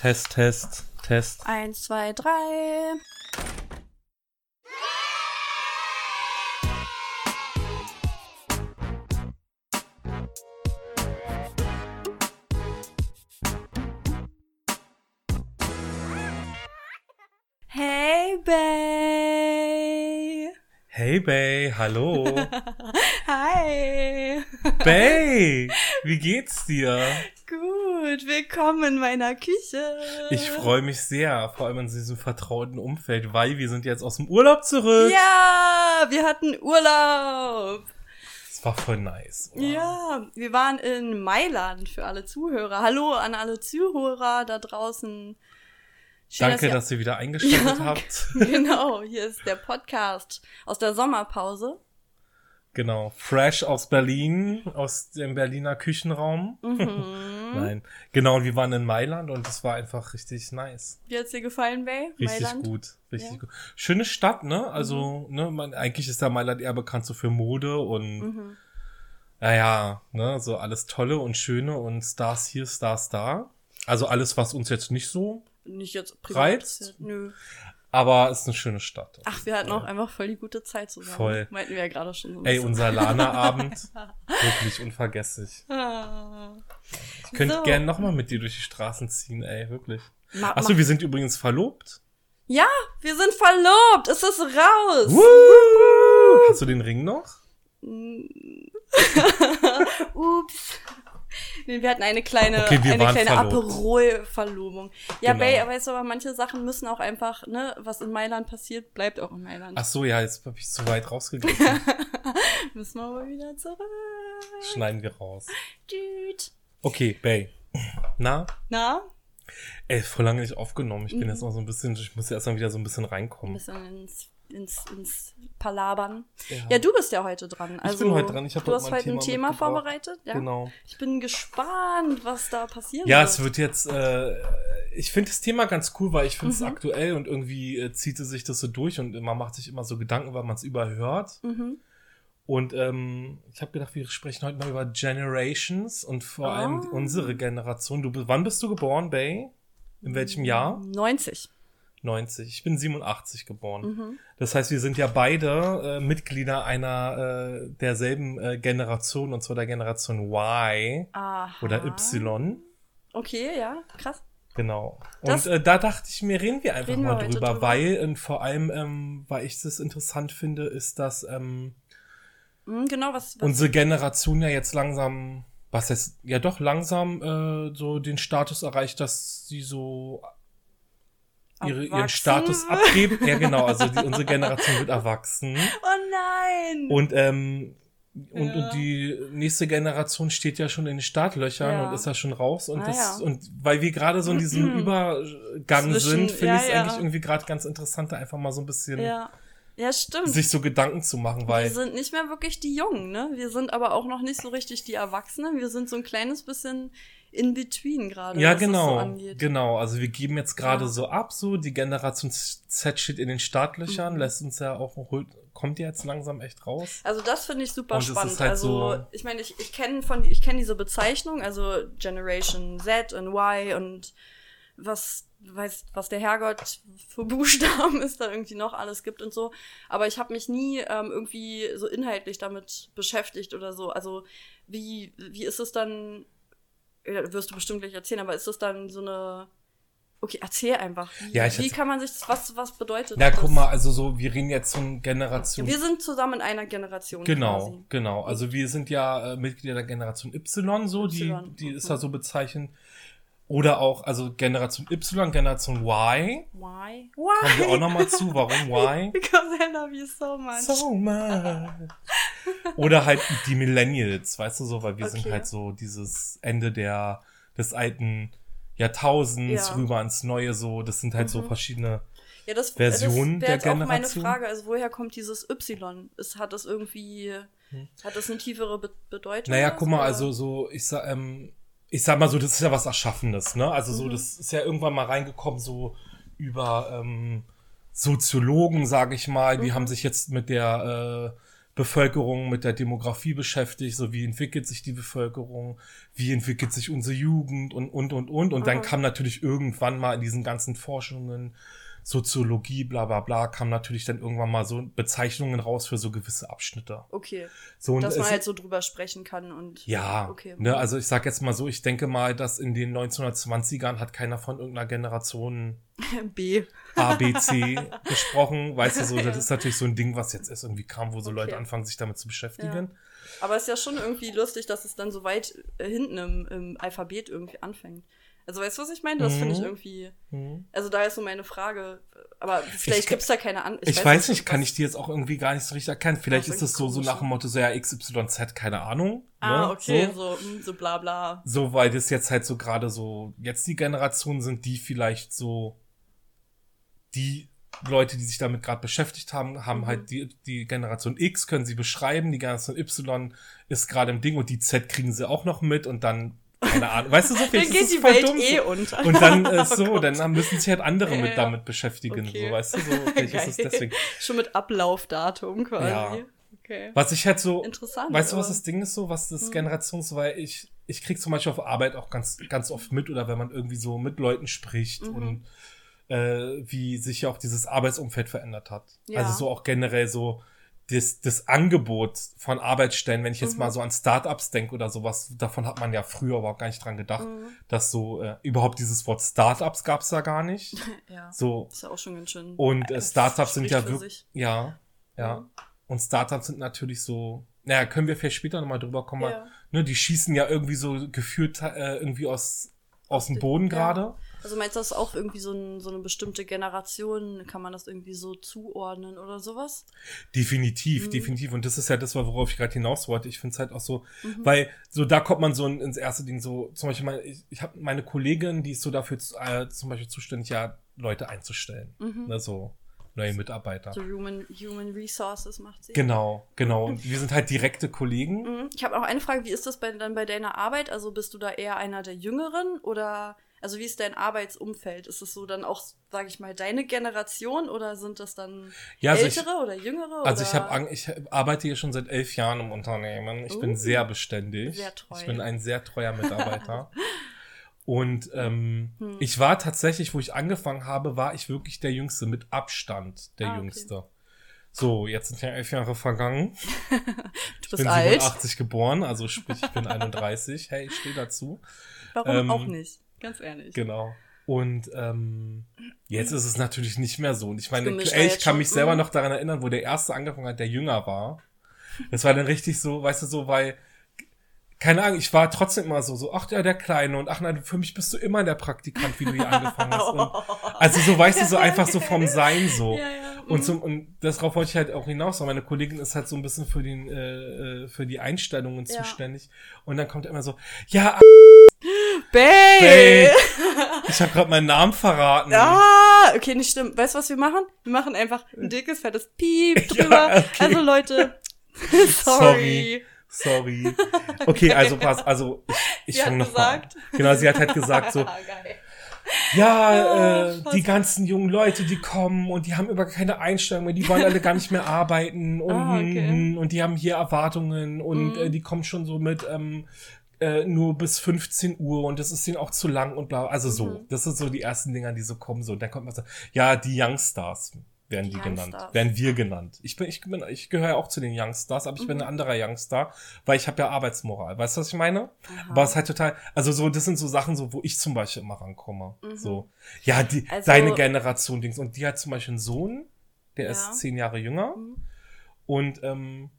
Test, Test, Test. Eins, zwei, drei. Hey, Bay. Hey Bay, hallo. Hi. Bay, wie geht's dir? Gut, willkommen in meiner Küche. Ich freue mich sehr, vor allem in diesem vertrauten Umfeld, weil wir sind jetzt aus dem Urlaub zurück. Ja, wir hatten Urlaub. Es war voll nice. oder? Ja, wir waren in Mailand für alle Zuhörer. Hallo an alle Zuhörer da draußen. Schön, Danke, ihr- dass ihr wieder eingeschaltet Ja, habt. Genau, hier ist der Podcast aus der Sommerpause. Genau, fresh aus Berlin, aus dem Berliner Küchenraum. Mhm. Nein, genau, und wir waren in Mailand und es war einfach richtig nice. Wie hat's dir gefallen, Bay? Richtig Mailand? gut, richtig Ja. gut. Schöne Stadt, ne? Also, ne, man, eigentlich ist ja Mailand eher bekannt so für Mode und Mhm. naja, ne, so alles Tolle und Schöne und Stars hier, Stars da. Also alles, was uns jetzt nicht so, Nicht jetzt Reizt? Nö. Aber ist eine schöne Stadt. Ach, wir hatten auch einfach voll die gute Zeit zusammen. Voll. Meinten wir ja gerade schon so ein Ey, bisschen. unser Lana-Abend, wirklich unvergesslich. Ah. Ich könnte So. gern nochmal mit dir durch die Straßen ziehen, ey, wirklich. Ma Achso, wir sind übrigens verlobt. ja, wir sind verlobt. Es ist raus. Woo! Hast du den Ring noch? Ups. Nee, wir hatten eine kleine, Okay, eine kleine. Aperol-Verlobung. Ja, Genau. Bay, aber weißt du, aber manche Sachen müssen auch einfach, ne, was in Mailand passiert, bleibt auch in Mailand. Ach so, ja, jetzt hab ich zu weit rausgegriffen. Müssen wir aber wieder zurück. Schneiden wir raus. Düt. Okay, Bay. Na? Na? Ey, voll lange nicht aufgenommen. Ich bin Mhm. jetzt noch so ein bisschen, ich muss erst mal wieder so ein bisschen Ein reinkommen. bisschen ins, ins, ins Palabern. Ja. Ja, du bist ja heute dran. Also, bin heute dran. Ich du heute hast heute ein Thema vorbereitet. Ja? Genau. Ich bin gespannt, was da passieren Ja, wird. es wird jetzt, äh, ich finde das Thema ganz cool, weil ich finde es Mhm. aktuell und irgendwie äh, zieht es sich das so durch und man macht sich immer so Gedanken, weil man es überhört. Mhm. Und ähm, ich habe gedacht, wir sprechen heute mal über Generations und vor allem Ah. unsere Generation. Du, wann bist du geboren, Bay? In welchem Jahr? 90. 90. Ich bin 87 geboren. Mhm. Das heißt, wir sind ja beide äh, Mitglieder einer äh, derselben äh, Generation, und zwar der Generation Y Aha. oder Y. Okay, ja, krass. Genau. Das- und äh, da dachte ich mir, reden wir einfach Reden wir mal heute drüber, drüber. weil und vor allem, ähm, weil ich das interessant finde, ist, dass ähm, Mhm, genau, was, was unsere Generation ja jetzt langsam, was heißt, ja doch langsam äh, so den Status erreicht, dass sie so ihre, ihren? Status abgeben. Ja, genau, also die, unsere Generation wird erwachsen. Oh nein! Und, ähm, und, Ja. und die nächste Generation steht ja schon in den Startlöchern Ja. und ist ja schon raus. Und, Ah, das, ja. und weil wir gerade so in diesem Übergang Zwischen- sind, finde ich es eigentlich irgendwie gerade ganz interessant, da einfach mal so ein bisschen ja. ja, stimmt. sich so Gedanken zu machen, wir weil. sind nicht mehr wirklich die Jungen, ne? Wir sind aber auch noch nicht so richtig die Erwachsenen. Wir sind so ein kleines bisschen in between gerade. Ja, genau, so angeht. genau. Also wir geben jetzt gerade Ja. so ab, so die Generation Z steht in den Startlöchern, Mhm. lässt uns ja auch holt, kommt ja jetzt langsam echt raus. Also das finde ich super Und ist spannend. halt also so- ich meine, ich, ich kenne von ich kenne diese Bezeichnung, also Generation Z und Y und was weiß was der Herrgott für Buchstaben es da irgendwie noch alles gibt und so. Aber ich habe mich nie ähm, irgendwie so inhaltlich damit beschäftigt oder so. Also wie wie ist es dann? Wirst du bestimmt gleich erzählen, aber ist das dann so eine Okay, erzähl einfach. Wie, Ja, wie kann man sich das, was, was bedeutet Na, das? guck mal, also so, wir reden jetzt von Generation Wir sind zusammen in einer Generation Genau, quasi. genau. Also wir sind ja äh, Mitglieder der Generation Y, so, die, Y, die ist mhm. da so bezeichnet. Oder auch, also Generation Y, Generation Y. Why? Kommen wir auch nochmal zu, warum Y? Because I love you so much. So much. Oder halt die Millennials, weißt du so, weil wir sind Okay. halt so dieses Ende der, des alten Jahrtausends Ja. rüber ins Neue, so, das sind halt so Mhm. verschiedene, ja, das, Version das der wäre jetzt auch meine Generation? Frage. Also woher kommt dieses Y? Ist, hat das irgendwie, Hm. hat das eine tiefere Be Bedeutung? Naja, guck so, mal, oder? also so, ich sag, ähm, ich sag mal so, das ist ja was Erschaffenes, ne? Also so, Mhm. das ist ja irgendwann mal reingekommen, so über ähm, Soziologen, sage ich mal, die Mhm. haben sich jetzt mit der äh, Bevölkerung mit der Demografie beschäftigt, so wie entwickelt sich die Bevölkerung, wie entwickelt sich unsere Jugend und, und, und, und. Und dann Mhm. kam natürlich irgendwann mal in diesen ganzen Forschungen, Soziologie, bla, bla, bla, kam natürlich dann irgendwann mal so Bezeichnungen raus für so gewisse Abschnitte. Okay. So, Dass man halt so drüber sprechen kann und. ja, Okay. ne, also ich sag jetzt mal so, ich denke mal, dass in den 1920ern hat keiner von irgendeiner Generation B. A, B, C gesprochen. Weißt du, so, das ist natürlich so ein Ding, was jetzt erst irgendwie kam, wo so Leute Okay. anfangen, sich damit zu beschäftigen. Aber es ist ja schon irgendwie lustig, dass es dann so weit äh, hinten im, im Alphabet irgendwie anfängt. Also weißt du, was ich meine? Das finde ich Mhm. irgendwie. Mhm. Also da ist so meine Frage. Aber vielleicht Ich- gibt's da keine An Ich, weiß nicht, kann ich die jetzt auch irgendwie gar nicht so richtig erkennen. Vielleicht Das ist es so, so nach dem? Motto, so ja, XYZ, keine Ahnung. Ah, ne? okay, So. so, hm, so bla bla. so, weil das jetzt halt so gerade so, jetzt die Generationen sind, die vielleicht so, die Leute, die sich damit gerade beschäftigt haben, haben Mhm. halt die, die Generation X, können sie beschreiben, die Generation Y ist gerade im Ding und die Z kriegen sie auch noch mit und dann, keine Ahnung, weißt du, so Dann vielleicht geht die Welt dumm eh unter. Und dann äh, Oh so, Gott. dann müssen sich halt andere mit damit beschäftigen, Okay. so, weißt du, so, vielleicht ist es deswegen. Schon mit Ablaufdatum quasi. Ja. Okay. Was ich halt so, Interessant. Weißt du, was das Ding ist so, was das Mhm. Generations, weil ich, ich krieg zum Beispiel auf Arbeit auch ganz, ganz oft mit oder wenn man irgendwie so mit Leuten spricht Mhm. und äh, wie sich ja auch dieses Arbeitsumfeld verändert hat. Ja. Also so auch generell so das, das Angebot von Arbeitsstellen, wenn ich jetzt Mhm. mal so an Startups denke oder sowas, davon hat man ja früher überhaupt gar nicht dran gedacht, Mhm. dass so äh, überhaupt dieses Wort Startups gab's da gar nicht. Ja. So Ist ja auch schon ganz schön. und äh, Es Startups sind ja wirklich, ja, ja. Mhm. Und Startups sind natürlich so, naja, können wir vielleicht später nochmal drüber kommen, Ja. ne, die schießen ja irgendwie so gefühlt äh, irgendwie aus, aus dem Boden Ja. gerade. Also meinst du das auch irgendwie so, ein, so eine bestimmte Generation? Kann man das irgendwie so zuordnen oder sowas? Definitiv, Mhm. definitiv. Und das ist ja das, worauf ich gerade hinaus wollte. Ich finde es halt auch so, Mhm. weil so da kommt man so in- ins erste Ding so, zum Beispiel, meine, ich, ich habe meine Kollegin, die ist so dafür äh, zum Beispiel zuständig, ja, Leute einzustellen. Mhm. Ne, so neue Mitarbeiter. So Human, Human Resources macht sie. Genau, genau. Und wir sind halt direkte Kollegen. Mhm. Ich habe auch eine Frage, wie ist das bei, dann bei deiner Arbeit? Also bist du da eher einer der Jüngeren oder also wie ist dein Arbeitsumfeld? Ist es so dann auch, sage ich mal, deine Generation oder sind das dann Ja, also ich- ältere oder jüngere? Also oder? ich habe ich arbeite hier schon seit elf Jahren im Unternehmen. Ich bin Uh, sehr beständig. sehr treu. Ich bin ein sehr treuer Mitarbeiter. Und ähm, Hm. ich war tatsächlich, wo ich angefangen habe, war ich wirklich der Jüngste, mit Abstand der Ah, okay. Jüngste. So, jetzt sind ja elf Jahre vergangen. du Ich bist bin alt. 87 geboren, also sprich, ich bin 31. Hey, ich stehe dazu. Warum ähm, auch nicht? Ganz ehrlich. Genau. Und ähm, jetzt ist es natürlich nicht mehr so. Und ich meine, ey, ich kann schon. mich selber Mhm. noch daran erinnern, wo der erste angefangen hat, der jünger war. Das war dann richtig so, weißt du, so, weil, keine Ahnung, ich war trotzdem immer so, so, ach ja, der Kleine und ach nein, für mich bist du immer der Praktikant, wie du hier angefangen hast. Und, also so, weißt du, so einfach so vom Sein so. Ja, ja. Und, mhm. zum, und darauf wollte ich halt auch hinaus, weil meine Kollegin ist halt so ein bisschen für, den, äh, äh, für die Einstellungen Ja. zuständig. Und dann kommt immer so, ja, Babe! Ich habe gerade meinen Namen verraten. Ah, okay, nicht stimmt. Weißt du, was wir machen? Wir machen einfach ein dickes, fettes Piep Ja, drüber. okay. Also Leute, sorry. Sorry. Okay, also pass, also ich, ich fange noch mal an. gesagt- Genau, sie hat halt gesagt so, ja, Ah, äh, die ganzen jungen Leute, die kommen und die haben über keine Einstellung mehr, die wollen alle gar nicht mehr arbeiten und, Ah, okay. und die haben hier Erwartungen und Mhm. äh, die kommen schon so mit ähm, äh, nur bis 15 Uhr und das ist denen auch zu lang und bla. Also so, Mhm. das sind so die ersten Dinger, die so kommen so. Und dann kommt man so, ja, die Youngstars werden die, Die genannt, Youngstars. werden wir genannt. Ich bin, ich bin, ich gehöre ja auch zu den Youngstars, aber ich bin Mhm. ein anderer Youngstar, weil ich habe ja Arbeitsmoral. Weißt du, was ich meine? Aha. Aber es ist halt total, also so, das sind so Sachen, so, wo ich zum Beispiel immer rankomme. Mhm. So, ja, die, Also- deine Generation Dings. Und die hat zum Beispiel einen Sohn, der Ja. ist zehn Jahre jünger. Mhm. Und ähm,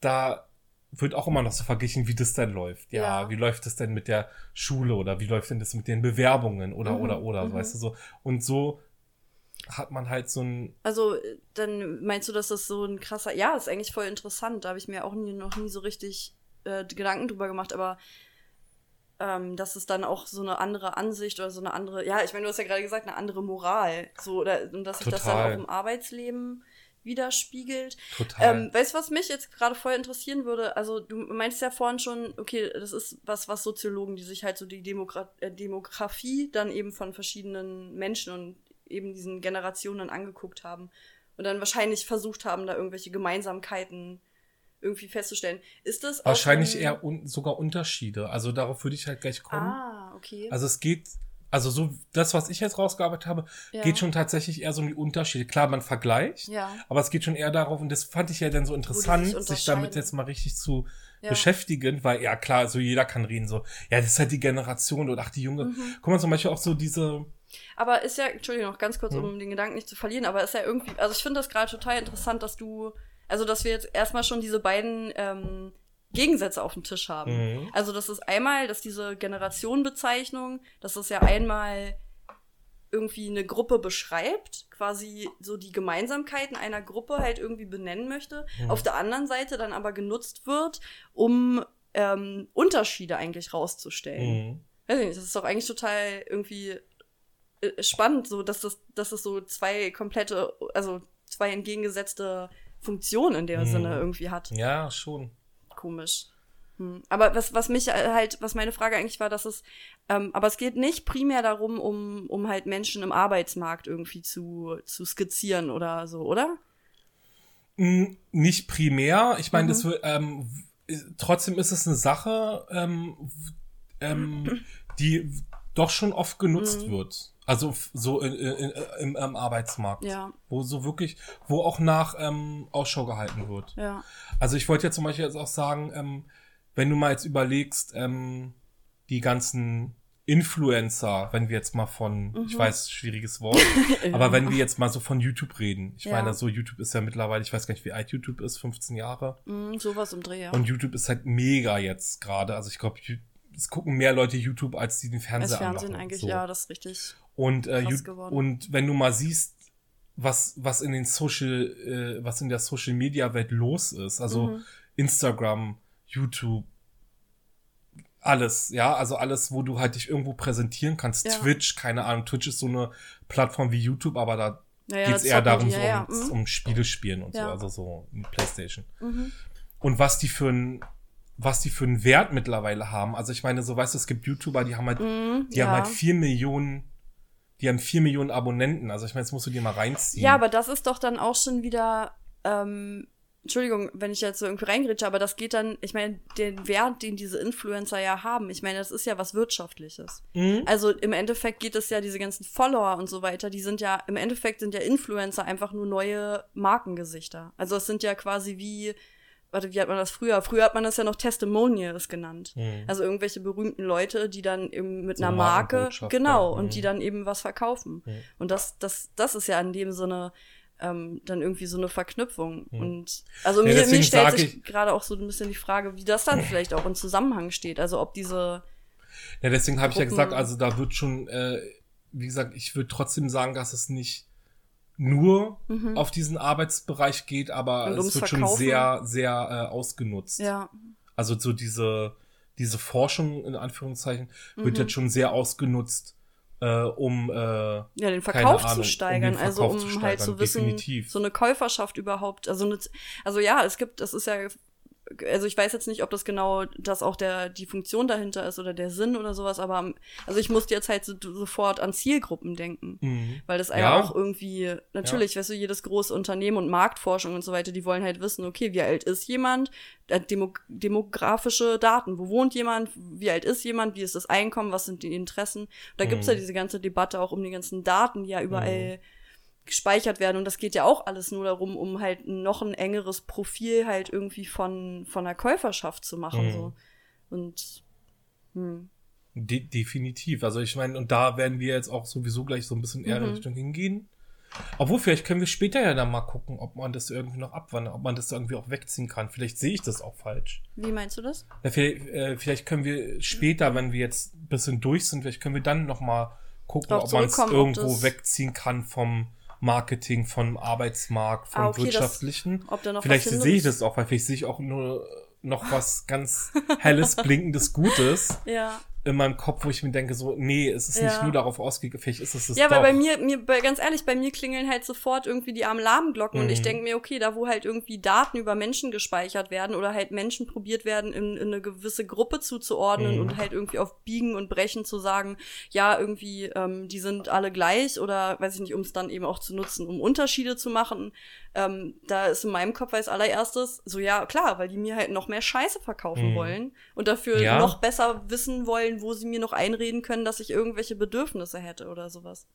da wird auch immer noch so verglichen, wie das denn läuft. Ja, Ja. wie läuft das denn mit der Schule oder wie läuft denn das mit den Bewerbungen oder, Mhm, oder, oder, mhm. weißt du so. Und so hat man halt so ein, Also, dann meinst du, dass das so ein krasser. Ja, ist eigentlich voll interessant. Da habe ich mir auch nie, noch nie so richtig äh, Gedanken drüber gemacht, aber ähm, dass es dann auch so eine andere Ansicht oder so eine andere, ja, ich meine, du hast ja gerade gesagt, eine andere Moral. So, oder, und dass sich das dann auch im Arbeitsleben widerspiegelt. total. Ähm, weißt du, was mich jetzt gerade voll interessieren würde? Also, du meinst ja vorhin schon, okay, das ist was, was Soziologen, die sich halt so die Demogra äh, Demografie dann eben von verschiedenen Menschen und eben diesen Generationen angeguckt haben und dann wahrscheinlich versucht haben, da irgendwelche Gemeinsamkeiten irgendwie festzustellen. Ist das Wahrscheinlich ein- eher un sogar Unterschiede. Also darauf würde ich halt gleich kommen. Ah, okay. Also es geht, also so das, was ich jetzt rausgearbeitet habe, Ja. geht schon tatsächlich eher so um die Unterschiede. Klar, man vergleicht, ja. aber es geht schon eher darauf, und das fand ich ja dann so interessant, sich sich, damit jetzt mal richtig zu Ja. beschäftigen, weil ja klar, so jeder kann reden, so, ja, das ist halt die Generation und ach, die Junge. Mhm. Guck mal, zum Beispiel auch so diese, Aber ist ja, Entschuldigung, noch ganz kurz, Hm. um den Gedanken nicht zu verlieren, aber ist ja irgendwie, also ich finde das gerade total interessant, dass du, also dass wir jetzt erstmal schon diese beiden ähm, Gegensätze auf dem Tisch haben. Mhm. Also das ist einmal, dass diese Generationenbezeichnung, dass das ja einmal irgendwie eine Gruppe beschreibt, quasi so die Gemeinsamkeiten einer Gruppe halt irgendwie benennen möchte, Mhm. auf der anderen Seite dann aber genutzt wird, um ähm, Unterschiede eigentlich rauszustellen mh, weiß ich nicht, das ist doch eigentlich total irgendwie äh, spannend, so dass das, dass es so zwei komplette, also zwei entgegengesetzte Funktionen in der Mhm. Sinne irgendwie hat. ja, schon. Komisch. Hm. Aber was, was mich halt, was meine Frage eigentlich war, dass es, ähm, aber es geht nicht primär darum, um, um halt Menschen im Arbeitsmarkt irgendwie zu, zu skizzieren oder so, oder? Mm, Nicht primär. Ich meine, Mhm. das ähm, trotzdem ist es eine Sache, ähm, ähm, die doch schon oft genutzt Mhm. wird. Also so in, in, im, im Arbeitsmarkt. Ja, Wo so wirklich, wo auch nach ähm, Ausschau gehalten wird. ja. Also ich wollte ja zum Beispiel jetzt auch sagen, ähm, wenn du mal jetzt überlegst, ähm, die ganzen Influencer, wenn wir jetzt mal von, ich Mhm. weiß, schwieriges Wort, aber wenn wir jetzt mal so von YouTube reden, ich Ja. meine, so YouTube ist ja mittlerweile, ich weiß gar nicht, wie alt YouTube ist, 15 Jahre. Mm, sowas im Dreh, ja. Und YouTube ist halt mega jetzt gerade. Also ich glaube, es gucken mehr Leute YouTube, als die den Fernseher Fernsehen anmachen. eigentlich, so. ja, das ist richtig. Und, äh, und wenn du mal siehst, was, was in den Social, äh, was in der Social Media Welt los ist, also Mhm. Instagram, YouTube, alles, ja, also alles, wo du halt dich irgendwo präsentieren kannst. Ja. Twitch, keine Ahnung, Twitch ist so eine Plattform wie YouTube, aber da Ja, ja, geht's eher darum, die, so ja, ja. um, Mhm. um Spiele spielen und so, also so Playstation. Mhm. Und was die für ein, was die für einen Wert mittlerweile haben. Also ich meine, so weißt du, es gibt YouTuber, die haben halt, Mhm, die haben halt vier Millionen, die haben vier Millionen Abonnenten. Also ich meine, jetzt musst du dir mal reinziehen. Ja, aber das ist doch dann auch schon wieder, ähm, Entschuldigung, wenn ich jetzt so irgendwie reingrätsche, aber das geht dann, ich meine, den Wert, den diese Influencer ja haben, ich meine, das ist ja was Wirtschaftliches. Mhm. Also im Endeffekt geht es ja, diese ganzen Follower und so weiter, die sind ja, im Endeffekt sind ja Influencer einfach nur neue Markengesichter. Also es sind ja quasi wie, warte, wie hat man das früher? Früher hat man das ja noch Testimonials genannt. Mhm. Also irgendwelche berühmten Leute, die dann eben mit So einer Marke, genau, mhm. und die dann eben was verkaufen. Mhm. Und das, das, das ist ja in dem Sinne ähm, dann irgendwie so eine Verknüpfung. Mhm. Und also Ja, mir, mir stellt sich ich- gerade auch so ein bisschen die Frage, wie das dann vielleicht auch in Zusammenhang steht. Also ob diese, Ja, deswegen habe ich ja gesagt, also da wird schon, äh, wie gesagt, ich würde trotzdem sagen, dass es nicht nur Mhm. auf diesen Arbeitsbereich geht, aber Und es wird schon Verkaufen. sehr, sehr äh, ausgenutzt. ja, Also so diese, diese Forschung in Anführungszeichen wird Mhm. jetzt schon sehr ausgenutzt, äh, um äh, ja, den Verkauf Ahnung, zu um steigern, also Verkauf um zu halt steigern, zu wissen, definitiv. so eine Käuferschaft überhaupt, also eine, also ja, es gibt, das ist ja, also ich weiß jetzt nicht, ob das genau das auch der die Funktion dahinter ist oder der Sinn oder sowas, aber also ich musste jetzt halt so, sofort an Zielgruppen denken. mhm. Weil das Ja. auch irgendwie, natürlich, weißt du, jedes große Unternehmen und Marktforschung und so weiter, die wollen halt wissen, okay, wie alt ist jemand, äh, Demo demografische Daten, wo wohnt jemand, wie alt ist jemand, wie ist das Einkommen, was sind die Interessen. Da gibt's ja Mhm. diese ganze Debatte auch um die ganzen Daten, die ja überall gespeichert werden und das geht ja auch alles nur darum, um halt noch ein engeres Profil halt irgendwie von, von der Käuferschaft zu machen, Mhm. so. Und, hm. De definitiv. Also ich meine, und da werden wir jetzt auch sowieso gleich so ein bisschen eher in Mhm. Richtung hingehen. Obwohl, vielleicht können wir später ja dann mal gucken, ob man das irgendwie noch abwandert, ob man das irgendwie auch wegziehen kann. Vielleicht sehe ich das auch falsch. Wie meinst du das? Ja, vielleicht, äh, vielleicht können wir später, wenn wir jetzt ein bisschen durch sind, vielleicht können wir dann noch mal gucken, Drauf ob man es irgendwo wegziehen kann vom Marketing, vom Arbeitsmarkt, vom Ah, okay, das- wirtschaftlichen. Ob da noch vielleicht sehe ich das auch, weil vielleicht sehe ich auch nur noch was ganz helles, blinkendes Gutes. Ja. In meinem Kopf, wo ich mir denke, so, nee, es ist nicht Ja. nur darauf ausgelegt, vielleicht ist es das Ja, doch. weil bei mir, mir, bei, ganz ehrlich, bei mir klingeln halt sofort irgendwie die Alarmglocken und ich Mhm. denke mir, okay, da wo halt irgendwie Daten über Menschen gespeichert werden oder halt Menschen probiert werden, in, in eine gewisse Gruppe zuzuordnen Mhm. und halt irgendwie auf Biegen und Brechen zu sagen, ja, irgendwie, ähm, die sind alle gleich oder weiß ich nicht, um es dann eben auch zu nutzen, um Unterschiede zu machen. Ähm, da ist in meinem Kopf als allererstes so, ja, klar, weil die mir halt noch mehr Scheiße verkaufen Mhm. wollen und dafür Ja. noch besser wissen wollen, wo sie mir noch einreden können, dass ich irgendwelche Bedürfnisse hätte oder sowas.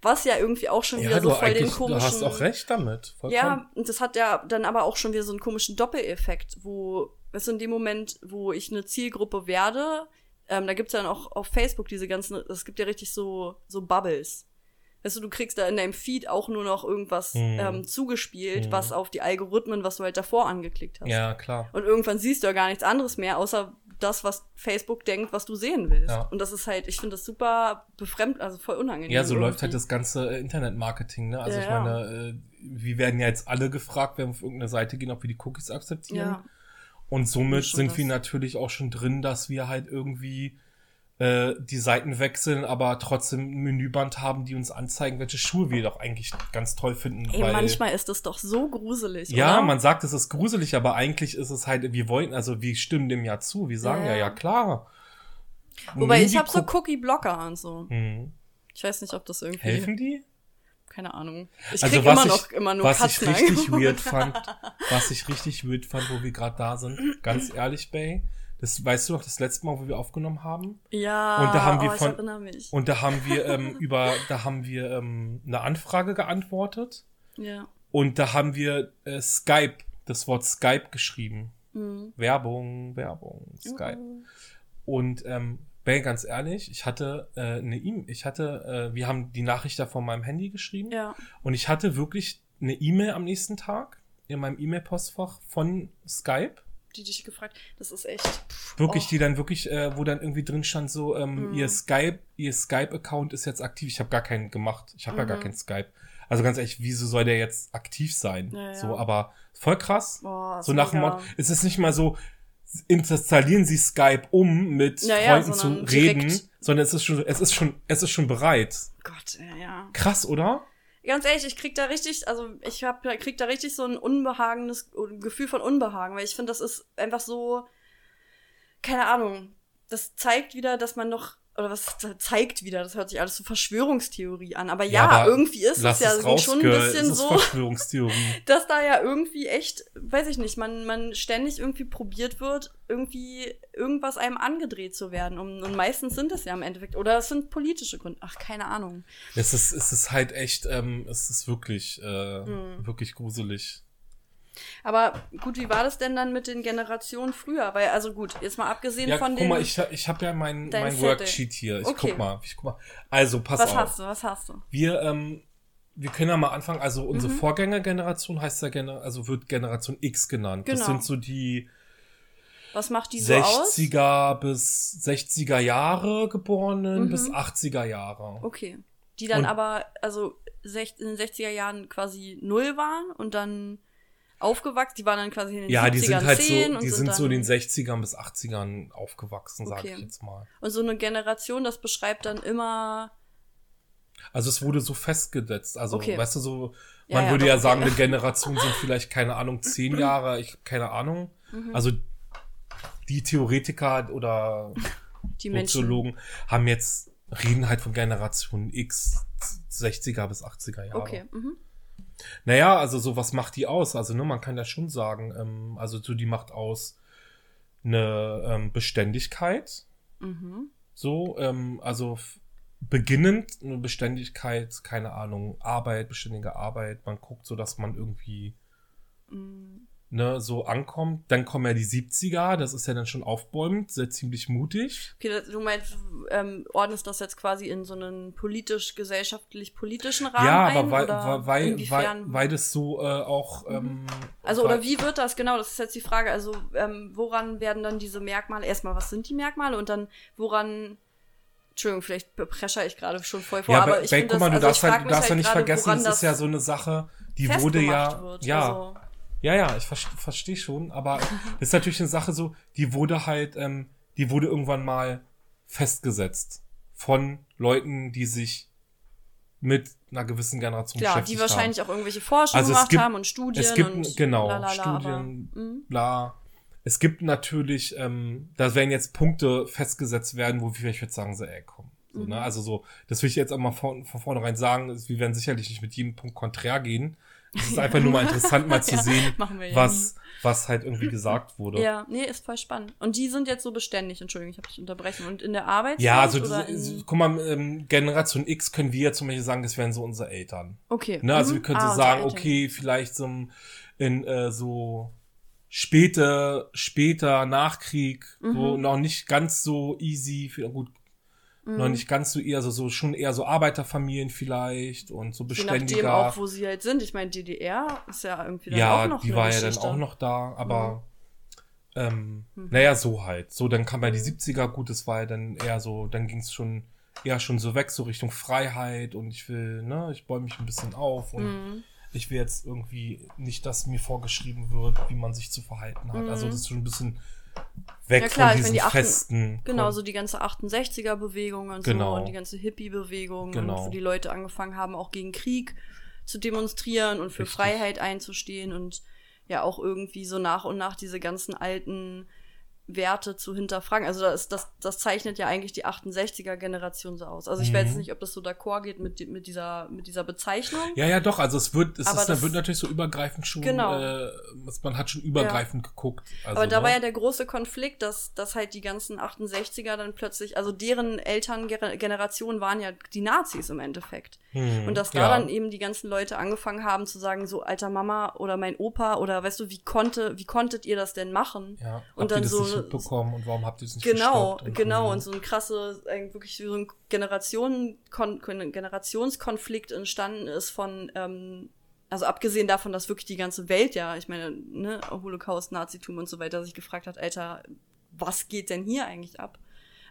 Was ja irgendwie auch schon ja, wieder so voll den komischen. du hast auch recht damit. Vollkommen. Ja, und das hat ja dann aber auch schon wieder so einen komischen Doppeleffekt, wo, weißt du, in dem Moment, wo ich eine Zielgruppe werde, ähm, da gibt's ja dann auch auf Facebook diese ganzen, es gibt ja richtig so, so Bubbles. Weißt du, du kriegst da in deinem Feed auch nur noch irgendwas Hm. ähm, zugespielt, Hm. was auf die Algorithmen, was du halt davor angeklickt hast. Ja, klar. Und irgendwann siehst du ja gar nichts anderes mehr, außer das, was Facebook denkt, was du sehen willst. Ja. Und das ist halt, ich finde das super befremd, also voll unangenehm. Ja, so läuft halt irgendwie. das ganze äh, Internetmarketing, ne? Also Ja, ich meine, äh, wir werden ja jetzt alle gefragt, wenn wir auf irgendeine Seite gehen, ob wir die Cookies akzeptieren. Ja. Und somit sind das. wir natürlich auch schon drin, dass wir halt irgendwie äh, die Seiten wechseln, aber trotzdem ein Menüband haben, die uns anzeigen, welche Schuhe wir doch eigentlich ganz toll finden. Ey, manchmal ist das doch so gruselig, ja, oder? man sagt, es ist gruselig, aber eigentlich ist es halt, wir wollen, also wir stimmen dem ja zu. Wir sagen Ja, ja, ja. klar. Wobei Nimm ich habe so Cook- Cookie-Blocker und so. Hm. Ich weiß nicht, ob das irgendwie. Helfen die? Keine Ahnung. Ich Also krieg was immer ich- noch immer nur was ich Katzen richtig angeboten. weird fand, was ich richtig weird fand, wo wir gerade da sind, ganz ehrlich, Bay, das weißt du noch, das letzte Mal, wo wir aufgenommen haben, Ja, Und da haben wir oh, von- ich erinnere mich. und da haben wir ähm, über, da haben wir ähm, eine Anfrage geantwortet ja. und da haben wir äh, Skype, das Wort Skype geschrieben. Mhm. Werbung, Werbung, Skype. Und ähm, Bay, ganz ehrlich, ich hatte äh, eine E-Mail, ich hatte, äh, wir haben die Nachricht da von meinem Handy geschrieben. Ja. Und ich hatte wirklich eine E-Mail am nächsten Tag in meinem E-Mail-Postfach von Skype. Die dich gefragt. Das ist echt. Wirklich, Oh. die dann wirklich, äh, wo dann irgendwie drin stand, so, ähm, Mhm. ihr Skype, ihr Skype-Account ist jetzt aktiv. Ich habe gar keinen gemacht. Ich habe ja gar Mhm. keinen Skype. Also ganz ehrlich, wieso soll der jetzt aktiv sein? Ja, ja. So, aber voll krass. Ist so nach dem. Motto, es ist nicht mal so, installieren Sie Skype um mit Ja, Freunden zu reden, sondern es ist schon, es ist schon, es ist schon bereit. Gott, ja. Krass, oder? Ganz ehrlich, ich krieg da richtig, also ich hab, krieg da richtig so ein unbehagendes ein Gefühl von Unbehagen, weil ich finde, das ist einfach so, keine Ahnung, das zeigt wieder, dass man noch, oder was zeigt wieder, das hört sich alles so Verschwörungstheorie an, aber ja, aber irgendwie ist es ja es schon ein bisschen ist so, Verschwörungstheorie. dass da ja irgendwie echt, weiß ich nicht, man, man ständig irgendwie probiert wird, irgendwie irgendwas einem angedreht zu werden. Und, und meistens sind es ja im Endeffekt, oder es sind politische Gründe, ach, keine Ahnung. Es ist, es ist halt echt, ähm, es ist wirklich, äh, Mhm. wirklich gruselig. Aber gut, wie war das denn dann mit den Generationen früher? Weil, also gut, jetzt mal abgesehen Ja, von guck den. mal, ich, ich habe ja mein, mein. Worksheet hier. Ich Okay. guck mal, ich guck mal. Also, pass was auf. hast du, was hast du? Wir, ähm, wir können ja mal anfangen. Also, unsere Mhm. Vorgängergeneration heißt ja, Gener also wird Generation X genannt. Das Genau. sind so die Was macht die so aus? 60er bis 60er Jahre geborenen Mhm. bis 80er Jahre. Okay. Die dann Und- aber, also in den 60er Jahren quasi null waren und dann aufgewachsen. Die waren dann quasi in den Ja, 70ern die sind halt 10 so, die sind so in den 60ern bis 80ern aufgewachsen, sage Okay. ich jetzt mal. Und so eine Generation, das beschreibt dann immer. Also es wurde so festgesetzt. Also, Okay. weißt du, so, Ja, man ja, würde doch, ja okay. sagen, eine Generation sind vielleicht, keine Ahnung, zehn Jahre, ich keine Ahnung. Mhm. Also die Theoretiker oder Die Menschen. Soziologen haben jetzt, reden halt von Generation X, 60er bis 80er Jahre. Okay. Mhm. Naja, also so, was macht die aus? Also, ne, man kann ja schon sagen, ähm, also so, die macht aus eine ähm, Beständigkeit, Mhm. so, ähm, also beginnend eine Beständigkeit, keine Ahnung, Arbeit, beständige Arbeit. Man guckt so, dass man irgendwie Mhm. Ne, so ankommt. Dann kommen ja die 70er, das ist ja dann schon aufbäumend, sehr ziemlich mutig. Okay, das- du meinst, ähm, ordnest das jetzt quasi in so einen politisch-gesellschaftlich-politischen Rahmen ja, ein? aber weil, oder weil, weil, weil, das so äh, auch. Ähm, Also, weil, oder wie wird das genau? Das ist jetzt die Frage. Also, ähm, woran werden dann diese Merkmale? Erstmal, was sind die Merkmale? Und dann, woran. Entschuldigung, vielleicht prescher ich gerade schon voll vor, Ja, aber ich finde guck mal, das, du also darfst, halt, du darfst ja halt nicht vergessen, das ist ja so eine Sache, die wurde ja. Wird. Ja, Also, ja, ja, ich ver verstehe schon, aber das ist natürlich eine Sache so, die wurde halt, ähm, die wurde irgendwann mal festgesetzt von Leuten, die sich mit einer gewissen Generation Klar, die beschäftigt wahrscheinlich haben. auch irgendwelche Forschung Also gemacht gibt- haben und Studien es gibt und genau lalala, Studien, aber, mhm. bla. Es gibt natürlich, ähm, da werden jetzt Punkte festgesetzt werden, wo wir vielleicht jetzt sagen, so, ey, komm. So, Mhm. ne? Also so, das will ich jetzt auch mal von, von vornherein sagen, wir werden sicherlich nicht mit jedem Punkt konträr gehen. Es ist einfach nur mal interessant, mal zu Ja, sehen, was, was halt irgendwie gesagt wurde. Ja, nee, ist voll spannend. Und die sind jetzt so beständig, Entschuldigung, ich habe dich unterbrechen. Und in der Arbeit? Ja, also, diese, guck mal, ähm, Generation X können wir ja zum Beispiel sagen, das wären so unsere Eltern. Okay. Ne? Also mhm. wir können Ah, so sagen, okay, vielleicht so in äh, so später, später Nachkrieg, Mhm. so noch nicht ganz so easy, gut, Mhm. noch nicht ganz so eher so, so schon eher so Arbeiterfamilien vielleicht und so Je nachdem beständiger. auch, wo sie halt sind. Ich meine, DDR ist ja irgendwie dann ja, auch noch die eine war ja Geschichte. dann auch noch da, aber ähm, Mhm. naja, so halt. So, dann kam ja die 70er, gut, das war ja dann eher so, dann ging es schon eher schon so weg, so Richtung Freiheit und ich will, ne, ich bäume mich ein bisschen auf und Mhm. ich will jetzt irgendwie nicht, dass mir vorgeschrieben wird, wie man sich zu verhalten hat. Also das ist schon ein bisschen weg. Ja, klar, von ich diesen die achten- festen. Genau, so die ganze 68er-Bewegung und Genau. so und die ganze Hippie-Bewegung Genau. und wo die Leute angefangen haben, auch gegen Krieg zu demonstrieren und für Richtig. Freiheit einzustehen und ja auch irgendwie so nach und nach diese ganzen alten Werte zu hinterfragen. Also das, das, das zeichnet ja eigentlich die 68er-Generation so aus. Also ich weiß Mhm. jetzt nicht, ob das so d'accord geht mit, mit, dieser, mit dieser Bezeichnung. Ja, ja, doch. Also es wird, es Aber ist, da das- wird natürlich so übergreifend schon. Genau. Äh, man hat schon übergreifend geguckt. Also, Aber da ne? war ja der große Konflikt, dass, dass halt die ganzen 68er dann plötzlich, also deren Elterngeneration waren ja die Nazis im Endeffekt. Hm, Und dass da ja. dann eben die ganzen Leute angefangen haben zu sagen, so alter Mama oder mein Opa oder weißt du, wie konnte, wie konntet ihr das denn machen? Ja, und habt dann so nicht mitbekommen und warum habt ihr es nicht Genau? Und, genau. Und so ein krasse, ein, wirklich so ein Generationen, Kon Generationskonflikt entstanden ist von, ähm, also abgesehen davon, dass wirklich die ganze Welt ja, ich meine, ne, Holocaust, Nazitum und so weiter, sich gefragt hat, Alter, was geht denn hier eigentlich ab?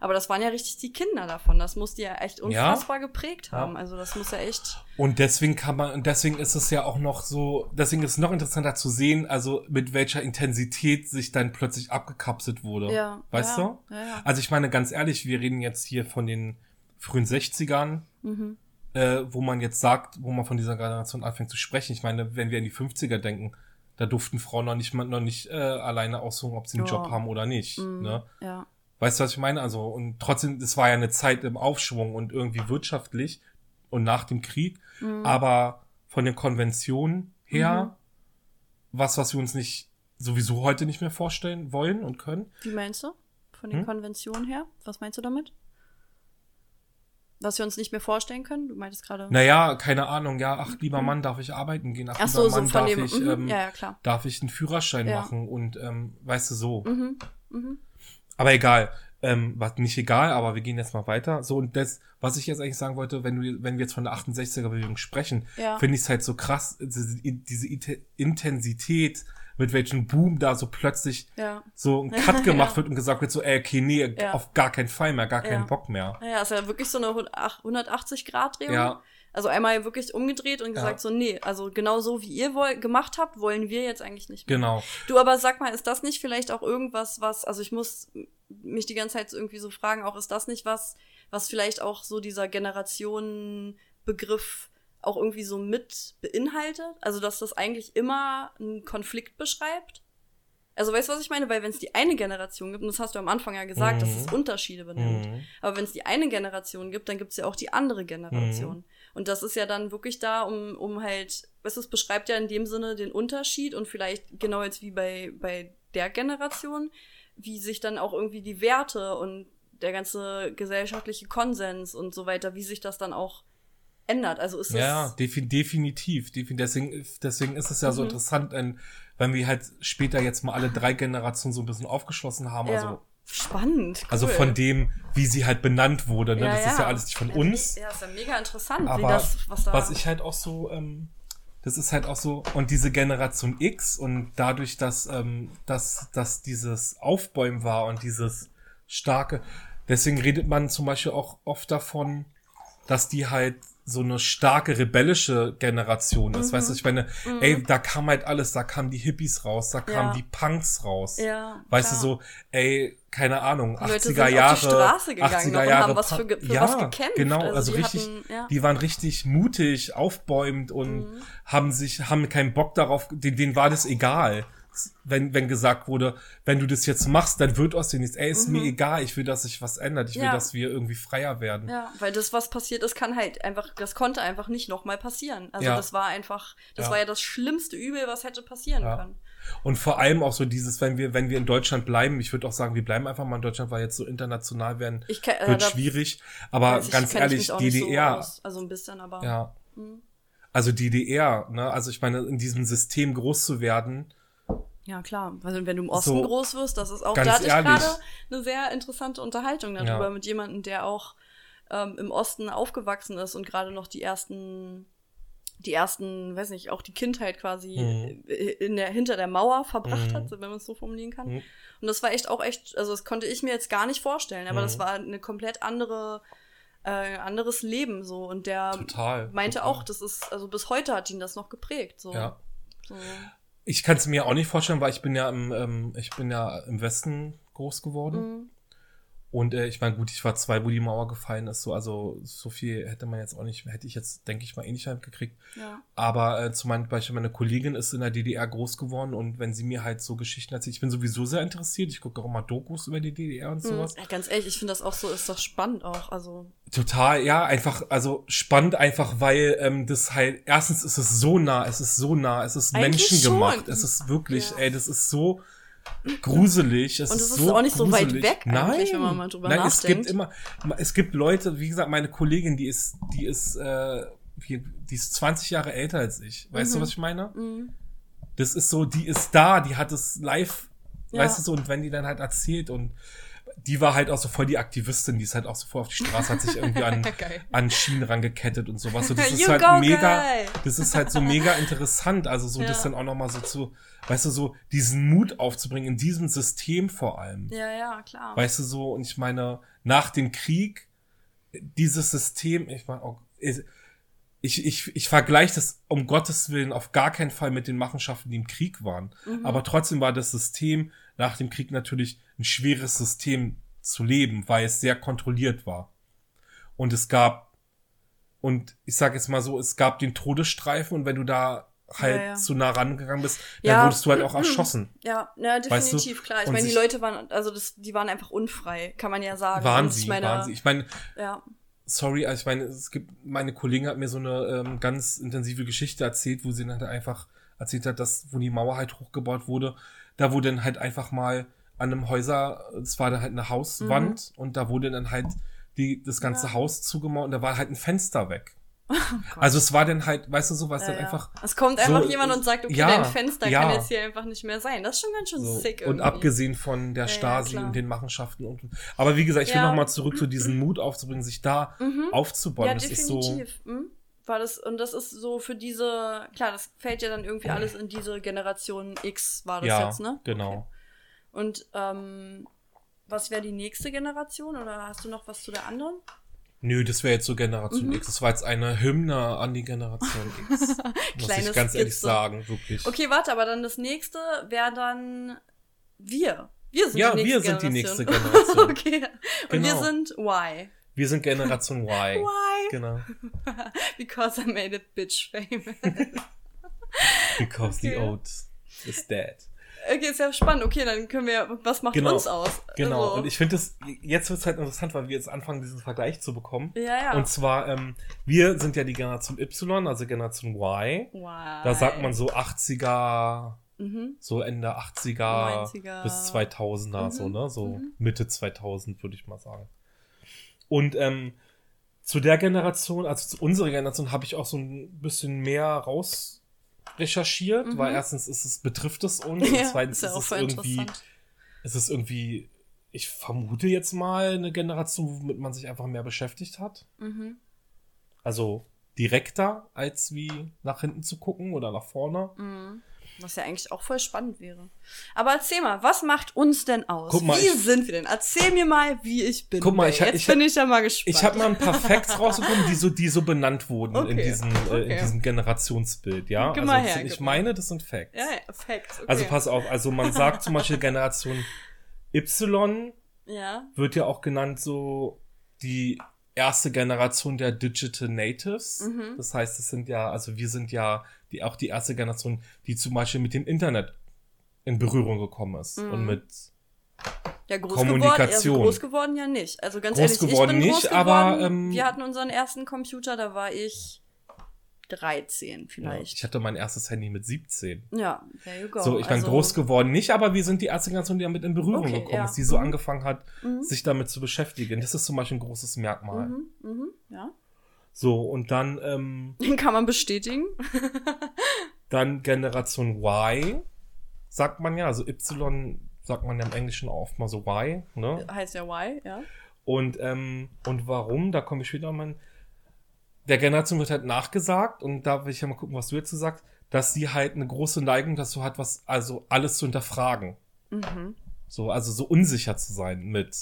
Aber das waren ja richtig die Kinder davon. Das muss die ja echt unfassbar geprägt haben. Ja. Also das muss ja echt. Und deswegen kann man, und deswegen ist es ja auch noch so, deswegen ist es noch interessanter zu sehen, also mit welcher Intensität sich dann plötzlich abgekapselt wurde. Ja. Weißt ja, du? Ja, ja. Also ich meine, ganz ehrlich, wir reden jetzt hier von den frühen 60ern, Mhm. äh, wo man jetzt sagt, wo man von dieser Generation anfängt zu sprechen. Ich meine, wenn wir an die 50er denken, da durften Frauen noch nicht, mal- noch nicht äh, alleine aussuchen, ob sie einen Ja. Job haben oder nicht. Mhm. Ne? Ja. Weißt du, was ich meine? Also, und trotzdem, es war ja eine Zeit im Aufschwung und irgendwie wirtschaftlich und nach dem Krieg. Mhm. Aber von den Konventionen her, was, was wir uns nicht sowieso heute nicht mehr vorstellen wollen und können. Wie meinst du? Von den Hm? Konventionen her? Was meinst du damit? Was wir uns nicht mehr vorstellen können? Du meintest gerade. Naja, keine Ahnung, ja, ach, lieber Mann, darf ich arbeiten gehen? Ach, Mhm. Ach lieber so, so Mann, von darf dem. ich, mhm, ähm, ja, ja, klar. darf ich einen Führerschein Ja. machen und, ähm, weißt du, so. Mhm. Mhm. Aber egal. Ähm, was nicht egal, aber wir gehen jetzt mal weiter. So, und das, was ich jetzt eigentlich sagen wollte, wenn du, wenn wir jetzt von der 68er-Bewegung sprechen, Ja. finde ich es halt so krass, diese, diese Intensität, mit welchem Boom da so plötzlich Ja. so ein Cut gemacht Ja. wird und gesagt wird, so, ey, okay, nee, Ja. auf gar keinen Fall mehr, gar keinen Ja. Bock mehr. Naja, ist ja wirklich so eine 180-Grad-Drehung. Ja. Also einmal wirklich umgedreht und gesagt Ja. so, nee, also genau so wie ihr woll gemacht habt, wollen wir jetzt eigentlich nicht mehr. Genau. Du, aber sag mal, ist das nicht vielleicht auch irgendwas, was, also ich muss mich die ganze Zeit irgendwie so fragen, auch ist das nicht was, was vielleicht auch so dieser Generationenbegriff auch irgendwie so mit beinhaltet? Also, dass das eigentlich immer einen Konflikt beschreibt? Also, weißt du, was ich meine? Weil wenn es die eine Generation gibt, und das hast du am Anfang ja gesagt, dass es Mhm. Unterschiede benennt. Mhm. Aber wenn es die eine Generation gibt, dann gibt es ja auch die andere Generation. Mhm. Und das ist ja dann wirklich da, um, um halt, weißt du, es beschreibt ja in dem Sinne den Unterschied und vielleicht genau jetzt wie bei, bei der Generation, wie sich dann auch irgendwie die Werte und der ganze gesellschaftliche Konsens und so weiter, wie sich das dann auch ändert. Also ist es. Ja, defi definitiv. Defin deswegen, deswegen ist es ja so Mhm. interessant, wenn, wenn wir halt später jetzt mal alle drei Generationen so ein bisschen aufgeschlossen haben. ja. Also, Spannend. Cool. also von dem, wie sie halt benannt wurde. Ne? das ist ja alles nicht von Ja, uns. Ja, ist ja mega interessant, Aber das, was da. was ich halt auch so, ähm, das ist halt auch so, und diese Generation X und dadurch, dass, ähm, dass, dass dieses Aufbäumen war und dieses starke, deswegen redet man zum Beispiel auch oft davon, dass die halt so eine starke rebellische Generation ist. Weißt du, ich meine, ey, da kam halt alles, da kamen die Hippies raus, da kamen Ja. die Punks raus. Ja, weißt klar. du so, ey, keine Ahnung, Die Leute 80er sind auf die Jahre, Straße gegangen 80er noch und Jahre haben was für für ja, was gekämpft. Genau, Also also, die richtig, hatten- ja. die waren richtig mutig, aufbäumend und Mhm. haben sich, haben keinen Bock darauf, denen, denen war das egal. Wenn, wenn gesagt wurde, wenn du das jetzt machst, dann wird aus dir nichts. Ey, ist mir egal, ich will, dass sich was ändert. Ich will, Mhm. Ja. dass wir irgendwie freier werden. Ja, weil das, was passiert ist, kann halt einfach, das konnte einfach nicht nochmal passieren. Also Ja. das war einfach, das Ja. war ja das schlimmste Übel, was hätte passieren können. Und vor allem auch so dieses, wenn wir, wenn wir in Deutschland bleiben, ich würde auch sagen, wir bleiben einfach mal in Deutschland, weil jetzt so international werden, kenn- äh, wird da schwierig. Aber ich- ganz ehrlich, so DDR, aus. Also ein bisschen, aber. ja. Also DDR, ne, also ich meine, in diesem System groß zu werden, Ja, klar. Also wenn du im Osten So, groß wirst, das ist auch, da hatte ich gerade eine sehr interessante Unterhaltung darüber Ja. mit jemandem, der auch ähm, im Osten aufgewachsen ist und gerade noch die ersten, die ersten, weiß nicht, auch die Kindheit quasi Mhm. in der, hinter der Mauer verbracht Mhm. hat, wenn man es so formulieren kann. Mhm. Und das war echt auch echt, also das konnte ich mir jetzt gar nicht vorstellen, aber Mhm. das war eine komplett andere, äh, anderes Leben so. Und der total. meinte total. auch, das ist, also bis heute hat ihn das noch geprägt. So. Ja. So. Ich kann es mir auch nicht vorstellen, weil ich bin ja im, ähm, ich bin ja im Westen groß geworden. Mhm. Und äh, ich meine, gut, ich war zwei, wo die Mauer gefallen ist, so, also so viel hätte man jetzt auch nicht, hätte ich jetzt, denke ich mal, eh nicht gekriegt. Ja. Aber äh, zum Beispiel meine Kollegin ist in der DDR groß geworden und wenn sie mir halt so Geschichten erzählt, ich bin sowieso sehr interessiert, ich gucke auch immer Dokus über die DDR und sowas. Mhm. Ganz ehrlich, ich finde das auch so, ist doch spannend auch. Also, Total, ja, einfach, also spannend einfach, weil ähm, das halt, erstens ist es so nah, es ist so nah, es ist Eigentlich menschengemacht, schon. es ist wirklich, Ja. ey, das ist so gruselig. Es Und es ist so auch nicht so weit gruselig. weg eigentlich, Nein, wenn man mal drüber Nein, es gibt nachdenkt. immer, es gibt Leute, wie gesagt, meine Kollegin, die ist, die ist, äh, die, ist 20 Jahre älter als ich. Weißt du, was ich meine? mhm. Das ist so, die ist da, die hat es live, Ja. weißt du so, und wenn die dann halt erzählt und die war halt auch so voll die Aktivistin, die ist halt auch so voll auf die Straße, hat sich irgendwie an, an Schienen rangekettet und sowas. So, das ist halt go, mega, girl. das ist halt so mega interessant. Also so, das Ja. dann auch nochmal so zu, weißt du, so diesen Mut aufzubringen in diesem System vor allem. Ja, ja, klar. Weißt du so, und ich meine, nach dem Krieg, dieses System, ich meine, auch, ich, ich, ich vergleiche das um Gottes Willen auf gar keinen Fall mit den Machenschaften, die im Krieg waren. Mhm. Aber trotzdem war das System nach dem Krieg natürlich ein schweres System zu leben, weil es sehr kontrolliert war. Und es gab, und ich sage jetzt mal so, es gab den Todesstreifen und wenn du da halt Ja, ja. zu nah rangegangen bist, Ja. dann wurdest du halt auch erschossen. Ja, ja, Weißt du? definitiv, klar. Ich meine, die Leute waren, also das, die waren einfach unfrei, kann man ja sagen. Waren Und sie, ich meine, waren sie. Ich meine, Ja, sorry, also ich meine, es gibt, meine Kollegin hat mir so eine ähm, ganz intensive Geschichte erzählt, wo sie dann halt einfach erzählt hat, dass, wo die Mauer halt hochgebaut wurde, da wurde dann halt einfach mal an einem Häuser, es war da halt eine Hauswand und da wurde dann halt die, das ganze Mhm. Ja. Haus zugemauert und da war halt ein Fenster weg. also es war dann halt, weißt du, so was ja, dann ja. einfach Es kommt so, einfach jemand und sagt, okay, ja, dein Fenster kann jetzt hier einfach nicht mehr sein. Das ist schon ganz schön so. sick Und irgendwie. abgesehen von der Stasi und den Machenschaften und, aber wie gesagt, ich will Ja. noch mal zurück zu diesem Mut aufzubringen, sich da aufzubauen. Ja, das ist so, definitiv. War das, und das ist so für diese, klar, das fällt ja dann irgendwie alles in diese Generation X, war das ja, jetzt, ne? genau. Okay. Und ähm, was wäre die nächste Generation oder hast du noch was zu der anderen? Nö, das wäre jetzt so Generation Mhm. X. Das war jetzt eine Hymne an die Generation X. muss ich ganz ehrlich Skizze. sagen, wirklich. Okay, warte, aber dann das nächste wäre dann wir. Wir sind Ja, die nächste wir sind die Generation. nächste Generation. okay. Und wir Genau. sind Y. Wir sind Generation Y. Why? Genau. Because I made a bitch famous. Because the Okay. oat is dead. Okay, ist ja spannend. Okay, dann können wir, was macht Genau. uns aus? Genau. Also, Und ich finde es, jetzt wird es halt interessant, weil wir jetzt anfangen, diesen Vergleich zu bekommen. ja, ja. Und zwar, ähm, wir sind ja die Generation Y, also Generation Y. Why? Da sagt man so 80er, Mhm. so Ende 80er 90er. bis 2000er, Mhm, so, ne? So mhm. Mitte 2000, würde ich mal sagen. Und ähm, zu der Generation, also zu unserer Generation, habe ich auch so ein bisschen mehr raus recherchiert, Mhm. weil erstens ist es, betrifft es uns, und Ja, zweitens ist ist es irgendwie, ist es irgendwie, ich vermute jetzt mal eine Generation, womit man sich einfach mehr beschäftigt hat. Mhm. Also direkter, als wie nach hinten zu gucken oder nach vorne. Mhm. Was ja eigentlich auch voll spannend wäre. Aber erzähl mal, was macht uns denn aus? Guck mal, wie ich- sind wir denn? Erzähl mir mal, wie ich bin. Guck mal, ich- Jetzt ich- bin ich ja mal gespannt. Ich habe mal ein paar Facts rausgekommen, die so, die so benannt wurden in, Okay, diesem, äh, in okay. diesem Generationsbild, ja? Gib also mal her, sind, ich meine, das sind Facts. Ja, ja, Facts. Okay. Also pass auf, also man sagt zum Beispiel Generation Y Ja. wird ja auch genannt so die erste Generation der Digital Natives. Mhm. Das heißt, es sind ja, also wir sind ja die, auch die erste Generation, die zum Beispiel mit dem Internet in Berührung gekommen ist Mhm. und mit Ja, groß Kommunikation. geworden, also groß geworden ja nicht. Also ganz Groß ehrlich, geworden ich bin nicht, groß aber, geworden. ähm, wir hatten unseren ersten Computer, da war ich 13 ja, vielleicht. ich hatte mein erstes Handy mit 17. Ja, there you go. So, ich bin Also, groß geworden nicht, aber wir sind die erste Generation, die damit in Berührung Okay, gekommen ja. ist, die so Mhm. angefangen hat, Mhm. sich damit zu beschäftigen. Das ist zum Beispiel ein großes Merkmal. Mhm, mhm, ja. So, und dann, ähm, Den kann man bestätigen. dann Generation Y, sagt man ja, also Y sagt man ja im Englischen oft mal so Y, ne? Heißt ja Y, ja. Und, ähm, und warum, da komme ich später mal. Der Generation wird halt nachgesagt, und da will ich ja mal gucken, was du jetzt so sagst, dass sie halt eine große Neigung dazu hat, was, also alles zu hinterfragen. Mhm. So, also so unsicher zu sein mit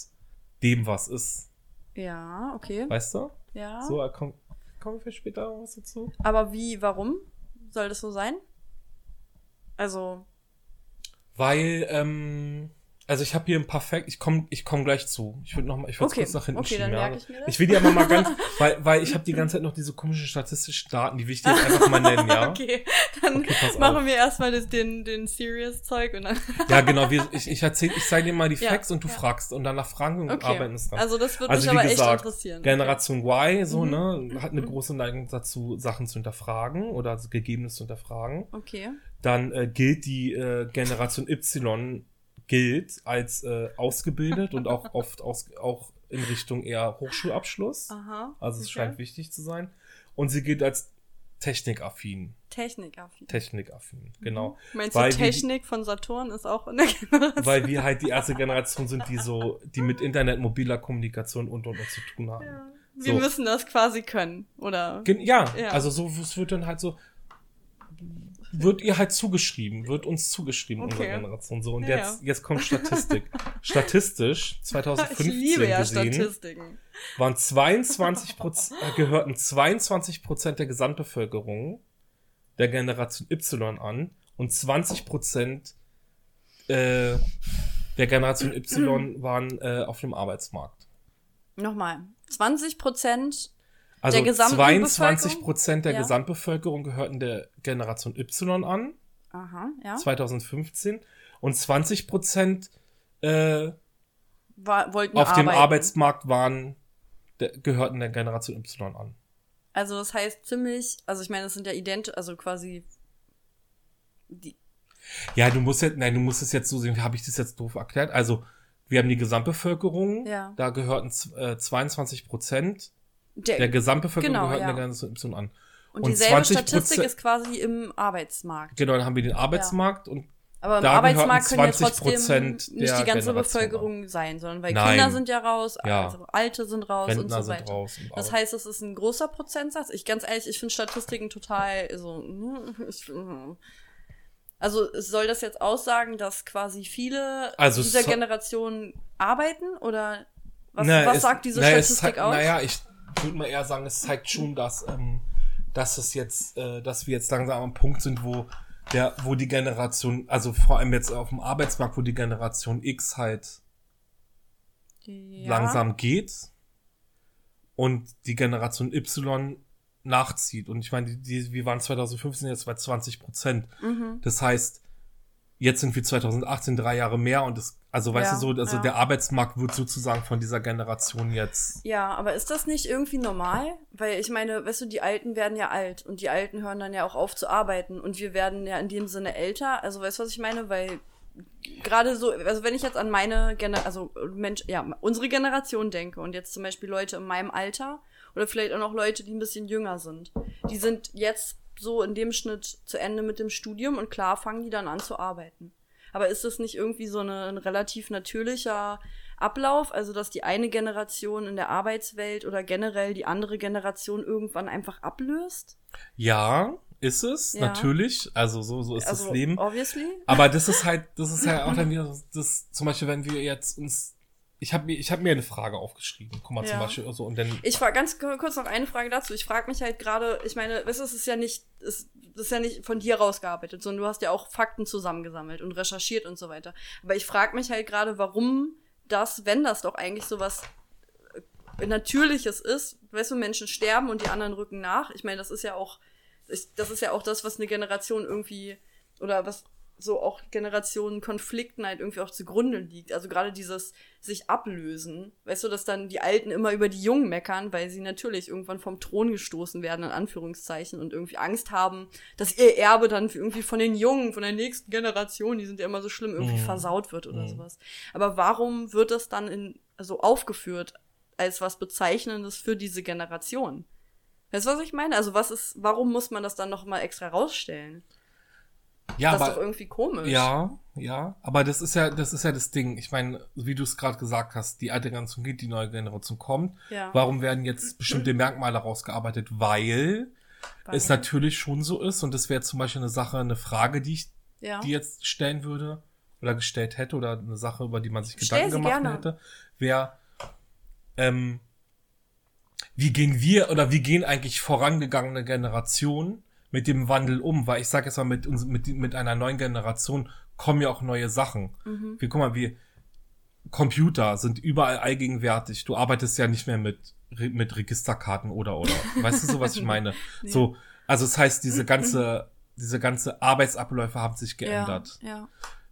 dem, was ist. Ja, okay. Weißt du? Ja. So, äh, komm, kommen wir später was dazu? Aber wie, warum soll das so sein? Also, Weil, ähm, also ich habe hier ein paar Facts, ich komme ich komm gleich zu. Ich würde noch mal, ich würde Okay, kurz nach hinten okay, dann schieben. ja. merke ich mir das. Ich will dir aber mal ganz, weil, weil ich habe die ganze Zeit noch diese komischen statistischen Daten, die will ich dir jetzt einfach mal nennen, ja? okay, dann Okay, machen auf. wir erstmal das, den, den Serious-Zeug und dann. Ja, genau, wir, ich, ich erzähl, ich zeige dir mal die Ja, Facts und du ja. fragst und danach fragen wir und Okay. arbeiten es dran. Also, das würde Also mich aber gesagt, echt interessieren. Generation Y, so, Mhm. ne, hat eine große Neigung dazu, Sachen zu hinterfragen oder also Gegebenes zu hinterfragen. Okay. Dann äh, gilt die äh, Generation Y gilt als äh, ausgebildet und auch oft aus, auch in Richtung eher Hochschulabschluss. Aha. Also es okay. scheint wichtig zu sein. Und sie gilt als technikaffin. Technikaffin. Technikaffin, genau. Meinst Weil du, wir die- Technik von Saturn ist auch in der Generation? Weil wir halt die erste Generation sind, die so, die mit Internet, mobiler Kommunikation und und und zu tun haben. Ja. Wir So. müssen das quasi können, oder? Gen ja, Ja. also so es wird dann halt so wird ihr halt zugeschrieben, wird uns zugeschrieben Okay. unserer Generation so und Ja, jetzt jetzt kommt Statistik. Statistisch Ich 2015 liebe ja gesehen Statistiken. waren 22 Prozent, äh, gehörten 22 Prozent der Gesamtbevölkerung der Generation Y an und 20 Prozent äh, der Generation Y waren äh, auf dem Arbeitsmarkt. Nochmal. 20 Prozent. Also Der gesamten 22 Prozent der Ja. Gesamtbevölkerung gehörten der Generation Y an, Aha, ja. 2015, und 20 Prozent äh, War, wollten auf dem arbeiten. Arbeitsmarkt waren, der, gehörten der Generation Y an. Also das heißt ziemlich, also ich meine, das sind ja ident, also quasi die, Ja, du musst jetzt, nein, du musst es jetzt so sehen, habe ich das jetzt doof erklärt? Also, wir haben die Gesamtbevölkerung, Ja. da gehörten äh, 22 Prozent der, der Gesamtbevölkerung genau, gehörten ja. der Generation Y an. und und dieselbe 20% Statistik ist quasi im Arbeitsmarkt. Genau, dann haben wir den Arbeitsmarkt und Aber im Da Arbeitsmarkt können ja trotzdem 20% nicht die ganze Generation Bevölkerung sein, sondern weil Nein. Kinder sind ja raus, Ja. also Alte sind raus und Rentner so sind weiter. Und Das heißt, es ist ein großer Prozentsatz. Ich ganz ehrlich, ich finde Statistiken total so. Ich, mm. also soll das jetzt aussagen, dass quasi viele Also dieser so- Generation arbeiten oder was, Na, was es- sagt diese na, Statistik zeigt- aus? Naja, ich würde mal eher sagen, es zeigt schon, dass, ähm, dass es jetzt, äh, dass wir jetzt langsam am Punkt sind, wo der, wo die Generation, also vor allem jetzt auf dem Arbeitsmarkt, wo die Generation X halt Ja. langsam geht und die Generation Y nachzieht. Und ich meine, die, die, wir waren 2015 jetzt bei 20 Prozent. Mhm. Das heißt, jetzt sind wir 2018 drei Jahre mehr und das, also weißt Ja, du so, also ja. der Arbeitsmarkt wird sozusagen von dieser Generation jetzt. Ja, aber ist das nicht irgendwie normal? Weil ich meine, weißt du, die Alten werden ja alt und die Alten hören dann ja auch auf zu arbeiten und wir werden ja in dem Sinne älter. Also weißt du, was ich meine? Weil gerade so, also wenn ich jetzt an meine Generation, also Mensch, ja, unsere Generation denke und jetzt zum Beispiel Leute in meinem Alter oder vielleicht auch noch Leute, die ein bisschen jünger sind, die sind jetzt so in dem Schnitt zu Ende mit dem Studium und klar fangen die dann an zu arbeiten. Aber ist das nicht irgendwie so eine, ein relativ natürlicher Ablauf, also dass die eine Generation in der Arbeitswelt oder generell die andere Generation irgendwann einfach ablöst? Ja, ist es, Ja. natürlich. Also so, so ist also, das Leben. obviously. Aber das ist halt, das ist ja auch dann wieder das, zum Beispiel, wenn wir jetzt uns, ich habe mir, ich habe mir eine Frage aufgeschrieben. Guck mal, zum Ja. Beispiel, so, und dann, Ich frage ganz ku- kurz noch eine Frage dazu. Ich frage mich halt gerade, ich meine, weißt du, es ist ja nicht, es, das ist ja nicht von dir rausgearbeitet, sondern du hast ja auch Fakten zusammengesammelt und recherchiert und so weiter. Aber ich frage mich halt gerade, warum das, wenn das doch eigentlich sowas äh, Natürliches ist, weißt du, Menschen sterben und die anderen rücken nach. Ich meine, das ist ja auch, das ist ja auch das, was eine Generation irgendwie, oder was so auch Generationen Konflikten halt irgendwie auch zugrunde liegt. Also gerade dieses sich ablösen. Weißt du, dass dann die Alten immer über die Jungen meckern, weil sie natürlich irgendwann vom Thron gestoßen werden, in Anführungszeichen, und irgendwie Angst haben, dass ihr Erbe dann irgendwie von den Jungen, von der nächsten Generation, die sind ja immer so schlimm, irgendwie Mhm. versaut wird oder Mhm. sowas. Aber warum wird das dann in, so aufgeführt als was Bezeichnendes für diese Generation? Weißt du, was ich meine? Also was ist, warum muss man das dann noch mal extra rausstellen? Ja, das ist aber, doch irgendwie komisch. Ja, ja, aber das ist ja, das ist ja das Ding. Ich meine, wie du es gerade gesagt hast, die alte Generation geht, die neue Generation kommt. Ja. Warum werden jetzt bestimmte Merkmale rausgearbeitet? Weil, Weil- es natürlich schon so ist, und das wäre zum Beispiel eine Sache, eine Frage, die ich ja. die jetzt stellen würde oder gestellt hätte oder eine Sache, über die man sich Gedanken gemacht gerne. hätte, wäre, ähm, wie gehen wir oder wie gehen eigentlich vorangegangene Generationen mit dem Wandel um? Weil ich sage jetzt mal, mit, uns, mit, mit einer neuen Generation kommen ja auch neue Sachen. Mhm. Wir, guck mal, wir, Computer sind überall allgegenwärtig. Du arbeitest ja nicht mehr mit, mit Registerkarten oder, oder. Weißt du so, was ich meine? Nee. So, also das heißt, diese ganze, diese ganze Arbeitsabläufe haben sich geändert. Ja, ja.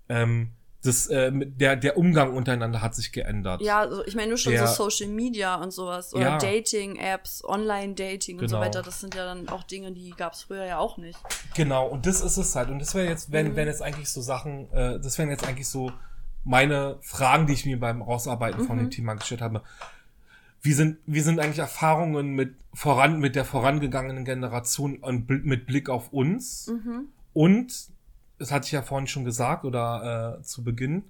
Ähm, das, äh, der, der Umgang untereinander hat sich geändert. Ja, also ich meine nur schon Der- so Social Media und sowas oder Ja. Dating-Apps, Online-Dating und so Genau. weiter. Das sind ja dann auch Dinge, die gab es früher ja auch nicht. Genau, und das ist es halt. Und das wäre jetzt, wenn, Mhm. wenn jetzt eigentlich so Sachen, äh, das wären jetzt eigentlich so meine Fragen, die ich mir beim Rausarbeiten von Mhm. dem Thema gestellt habe. Wie sind, wie sind eigentlich Erfahrungen mit voran, mit der vorangegangenen Generation und mit Blick auf uns? Mhm. Und, das hatte ich ja vorhin schon gesagt oder äh, zu Beginn,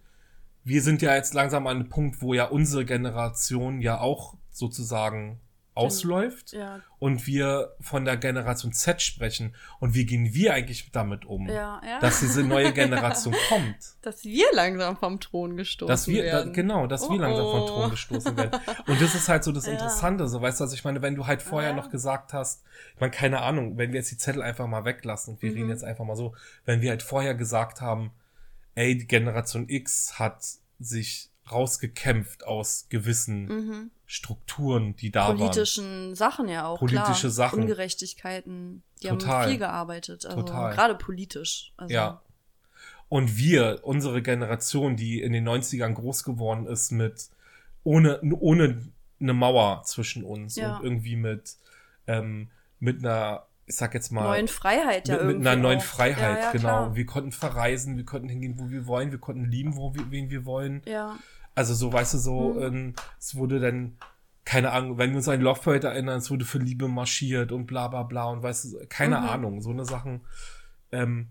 wir sind ja jetzt langsam an einem Punkt, wo ja unsere Generation ja auch sozusagen ausläuft Ja, und wir von der Generation Z sprechen und wie gehen wir eigentlich damit um, ja, ja. dass diese neue Generation kommt. Dass wir langsam vom Thron gestoßen Dass wir, da, werden. genau, dass wir Oh, langsam vom oh. Thron gestoßen werden. Und das ist halt so das. Interessante, so weißt du, also ich meine, wenn du halt vorher noch gesagt hast, ich meine, keine Ahnung, wenn wir jetzt die Zettel einfach mal weglassen und wir Mhm. reden jetzt einfach mal so, wenn wir halt vorher gesagt haben, ey, die Generation X hat sich rausgekämpft aus gewissen Mhm. Strukturen, die da waren. Politischen Sachen ja auch. Politische klar. Sachen. Ungerechtigkeiten. Die Total. haben viel gearbeitet. Also Total. gerade politisch. Also, Ja. Und wir, unsere Generation, die in den 90ern groß geworden ist mit, ohne, ohne eine Mauer zwischen uns Ja. und irgendwie mit, ähm, mit einer, ich sag jetzt mal, Neuen Freiheit ja mit, mit einer neuen auch. Freiheit, ja, ja, genau. Klar. Wir konnten verreisen, wir konnten hingehen, wo wir wollen, wir konnten lieben, wo wir, wen wir wollen. Ja. Also so, weißt du, so, Mhm. ähm, es wurde dann, keine Ahnung, wenn wir uns an Love Parade erinnern, es wurde für Liebe marschiert und bla bla bla und weißt du, keine Mhm. Ahnung, so eine Sachen. Ähm,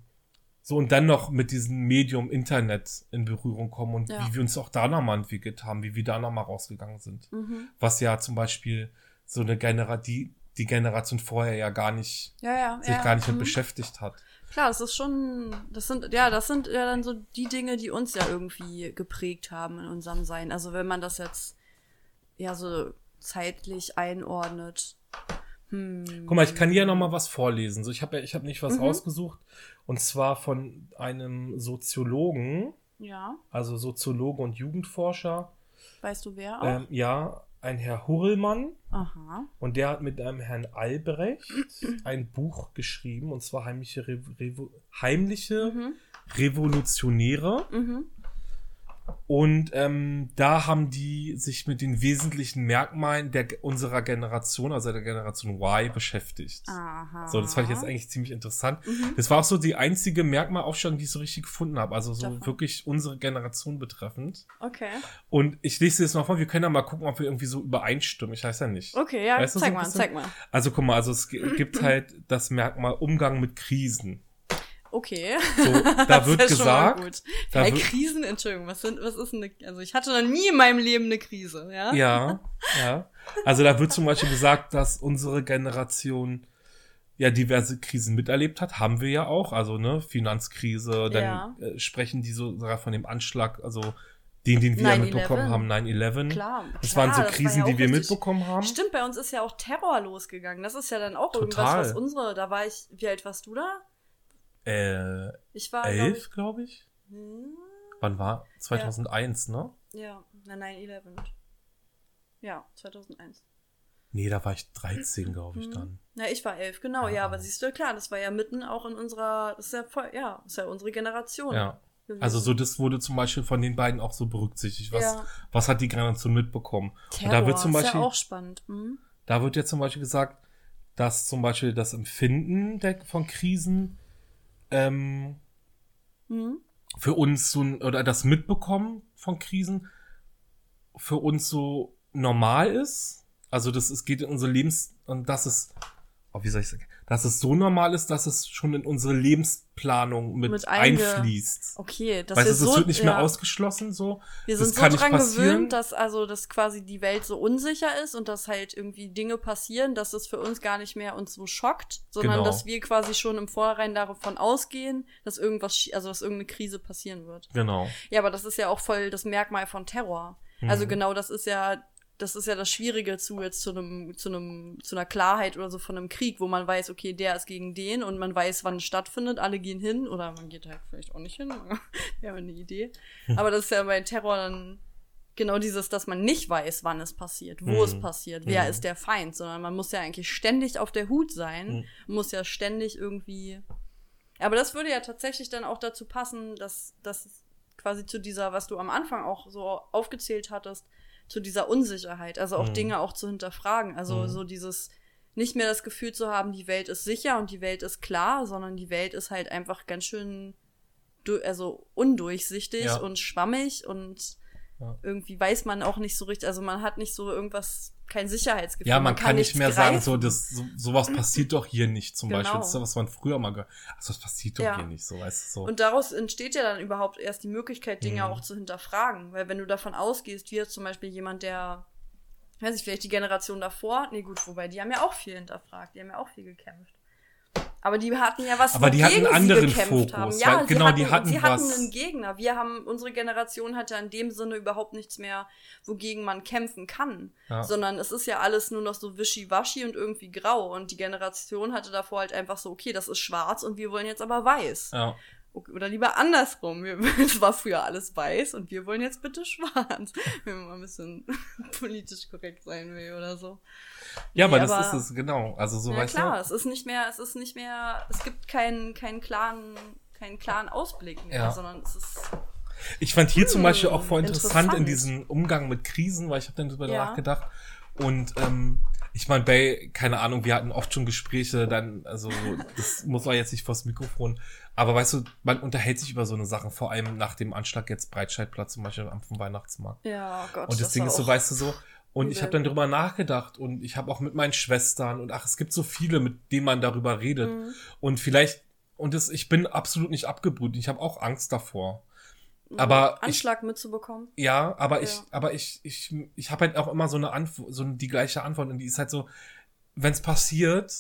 so und dann noch mit diesem Medium Internet in Berührung kommen und Ja. wie wir uns auch da nochmal entwickelt haben, wie wir da nochmal rausgegangen sind. Mhm. Was ja zum Beispiel so eine Generation, die, die Generation vorher ja gar nicht, Ja, ja. sich gar nicht mit mhm. beschäftigt hat. Klar, das ist schon, das sind, ja, das sind ja dann so die Dinge, die uns ja irgendwie geprägt haben in unserem Sein. Also wenn man das jetzt ja so zeitlich einordnet. Hm. Guck mal, ich kann hier noch mal was vorlesen. So, ich habe ja, ich habe nicht was Mhm. rausgesucht und zwar von einem Soziologen, Ja, also Soziologe und Jugendforscher. weißt du wer auch? Ähm, ja, ein Herr Hurlmann Aha. und der hat mit einem Herrn Albrecht ein Buch geschrieben und zwar heimliche, Revo Revo heimliche Mhm. Revolutionäre. Mhm. Und ähm, da haben die sich mit den wesentlichen Merkmalen der unserer Generation, also der Generation Y, beschäftigt. Aha. So, das fand ich jetzt eigentlich ziemlich interessant. Mhm. Das war auch so die einzige Merkmalaufstellung, die ich so richtig gefunden habe. Also so Davon. wirklich unsere Generation betreffend. Okay. Und ich lese jetzt mal vor, wir können ja mal gucken, ob wir irgendwie so übereinstimmen. Ich weiß ja nicht. Okay, ja, Weißt so zeig ein mal, zeig mal. Also guck mal, also es gi- gibt halt das Merkmal Umgang mit Krisen. Okay. So, da wird ja gesagt, da wird- Krisen, Entschuldigung, was sind, was ist eine, also ich hatte noch nie in meinem Leben eine Krise, ja? Ja, ja. Also da wird zum Beispiel gesagt, dass unsere Generation ja diverse Krisen miterlebt hat, haben wir ja auch, also ne, Finanzkrise, dann Ja. äh, sprechen die so sogar von dem Anschlag, also den, den wir ja 9/11. mitbekommen haben, 9-11. Klar, Das klar, waren so das war Krisen, ja die wir richtig- mitbekommen haben. Stimmt, bei uns ist ja auch Terror losgegangen. Das ist ja dann auch Total. irgendwas, was unsere, da war ich, wie alt warst du da? Äh, Ich war, elf, glaube ich. ich, hm, Wann war? 2001, ne? ja, na 9-11. Ja, 2001. Nee, da war ich 13, glaube ich Mhm. dann. Na, ich war elf, genau, Ah. ja, aber siehst du, klar, das war ja mitten auch in unserer, das ist ja voll, ja, das ist ja unsere Generation. Ja. gewesen. Also so, das wurde zum Beispiel von den beiden auch so berücksichtigt. Was, Ja. was hat die Generation mitbekommen? Terror, und da wird zum ist Beispiel, ja auch spannend. Mhm. da wird ja zum Beispiel gesagt, dass zum Beispiel das Empfinden der, von Krisen ähm, Mhm. für uns so oder das Mitbekommen von Krisen für uns so normal ist. Also das es geht in unsere Lebens und das ist oh, wie soll ich sagen, dass es so normal ist, dass es schon in unsere Lebensplanung mit, Mit einfließt. Okay, dass weißt wir du, es so, wird nicht mehr ja. ausgeschlossen so. Wir das sind so dran gewöhnt, dass also dass quasi die Welt so unsicher ist und dass halt irgendwie Dinge passieren, dass es für uns gar nicht mehr uns so schockt, sondern Genau. dass wir quasi schon im Vorhinein davon ausgehen, dass irgendwas, also dass irgendeine Krise passieren wird. Genau. Ja, aber das ist ja auch voll das Merkmal von Terror. Also Mhm. genau, das ist ja das ist ja das Schwierige zu jetzt zu einem zu einem zu einer Klarheit oder so von einem Krieg, wo man weiß, okay, der ist gegen den und man weiß, wann es stattfindet, alle gehen hin oder man geht halt vielleicht auch nicht hin. Wäre eine Idee. Hm. Aber das ist ja bei Terror dann genau dieses, dass man nicht weiß, wann es passiert, wo es Mhm. passiert, wer Mhm. ist der Feind, sondern man muss ja eigentlich ständig auf der Hut sein, Mhm. muss ja ständig irgendwie. Aber das würde ja tatsächlich dann auch dazu passen, dass das quasi zu dieser, was du am Anfang auch so aufgezählt hattest, zu dieser Unsicherheit, also auch Mhm. Dinge auch zu hinterfragen, also Mhm. so dieses nicht mehr das Gefühl zu haben, die Welt ist sicher und die Welt ist klar, sondern die Welt ist halt einfach ganz schön also undurchsichtig Ja. und schwammig und Ja. irgendwie weiß man auch nicht so richtig, also man hat nicht so irgendwas, kein Sicherheitsgefühl. Ja, man, kann, nicht nichts mehr sagen, greifen. so, das, so, sowas passiert doch hier nicht, zum Genau. Beispiel. Das ist was man früher mal gehört Also, das passiert doch Ja. hier nicht, so, weißt du, so. Und daraus entsteht ja dann überhaupt erst die Möglichkeit, Dinge Mhm. auch zu hinterfragen. Weil wenn du davon ausgehst, wie jetzt zum Beispiel jemand, der, weiß ich, vielleicht die Generation davor, nee gut, wobei die haben ja auch viel hinterfragt, die haben ja auch viel gekämpft. Aber die hatten ja was, Aber die hatten wogegen einen anderen sie gekämpft Fokus, haben. Ja, genau, sie hatten, die hatten sie hatten was. einen Gegner. Wir haben, unsere Generation hatte in dem Sinne überhaupt nichts mehr, wogegen man kämpfen kann. Ja. Sondern es ist ja alles nur noch so wischiwaschi und irgendwie grau. Und die Generation hatte davor halt einfach so, okay, das ist schwarz und wir wollen jetzt aber weiß. ja. Oder lieber andersrum. Es war früher alles weiß und wir wollen jetzt bitte schwarz. Wenn man mal ein bisschen politisch korrekt sein will oder so. ja, Nee, aber das aber- ist es, genau. Also, so, ja weißt klar, du. es ist nicht mehr, es ist nicht mehr, es gibt keinen, keinen klaren, keinen klaren Ausblick mehr, Ja. sondern es ist, Ich fand hier zum Hm, Beispiel auch voll interessant, in interessant. diesem Umgang mit Krisen, weil ich habe dann drüber Ja. nachgedacht. Und ähm, ich meine, bei, keine Ahnung, wir hatten oft schon Gespräche, dann, also das muss man jetzt nicht vors Mikrofon, aber weißt du, man unterhält sich über so eine Sache, vor allem nach dem Anschlag jetzt Breitscheidplatz zum Beispiel am Weihnachtsmarkt. ja, oh Gott. Und das, Ding ist so, auch- weißt du so, und ich habe dann drüber nachgedacht und ich habe auch mit meinen Schwestern und ach, es gibt so viele, mit denen man darüber redet. Mhm. Und vielleicht, und das, ich bin absolut nicht abgebrüht, ich habe auch Angst davor. Aber ich, Anschlag mitzubekommen. ja, aber ich, Ja. aber ich, ich, ich habe halt auch immer so eine Antwort, so die gleiche Antwort und die ist halt so, wenn es passiert,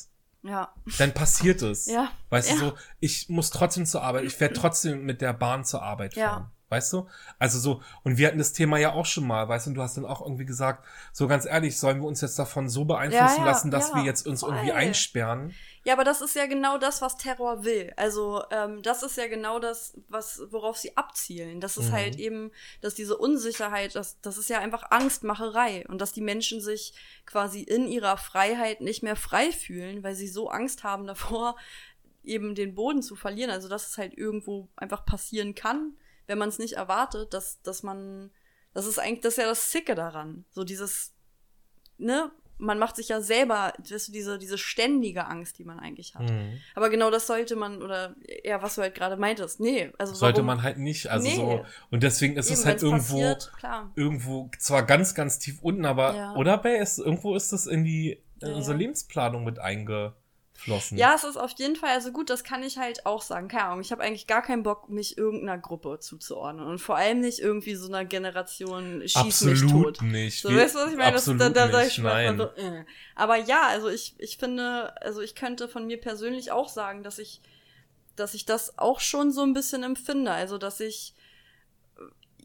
Ja. dann passiert es. Ja. Weißt Ja. du so, ich muss trotzdem zur Arbeit, ich werde trotzdem mit der Bahn zur Arbeit Ja. Weißt du? Also so, und wir hatten das Thema ja auch schon mal, weißt du, und du hast dann auch irgendwie gesagt, so ganz ehrlich, sollen wir uns jetzt davon so beeinflussen Ja, ja, lassen, dass ja, wir jetzt uns voll. irgendwie einsperren? Ja, aber das ist ja genau das, was Terror will. Also ähm, das ist ja genau das, was worauf sie abzielen. Das ist Mhm. halt eben, dass diese Unsicherheit, das, das ist ja einfach Angstmacherei und dass die Menschen sich quasi in ihrer Freiheit nicht mehr frei fühlen, weil sie so Angst haben davor, eben den Boden zu verlieren. Also dass es halt irgendwo einfach passieren kann, wenn man es nicht erwartet, dass, dass man, das ist eigentlich, das ist ja das Zicke daran. So dieses, ne, man macht sich ja selber, weißt du, diese, diese ständige Angst, die man eigentlich hat. Mhm. Aber genau das sollte man, oder ja, was du halt gerade meintest, nee, also Sollte warum, man halt nicht, also Nee. so, und deswegen ist es eben, halt wenn's irgendwo, passiert, klar. irgendwo zwar ganz, ganz tief unten, aber, Ja. oder, ist, irgendwo ist das in die, in Ja, unsere. Lebensplanung mit einge, flossen. Ja, es ist auf jeden Fall, also gut, das kann ich halt auch sagen. Keine Ahnung, ich habe eigentlich gar keinen Bock, mich irgendeiner Gruppe zuzuordnen. Und vor allem nicht irgendwie so einer Generation schieß Absolut mich tot. nicht. So, Wir- weißt du, was ich meine? Das, da, absolut da sag ich nicht, schon manchmal nein. so, äh. Aber ja, also ich, ich finde, also ich könnte von mir persönlich auch sagen, dass ich, dass ich das auch schon so ein bisschen empfinde. Also, dass ich,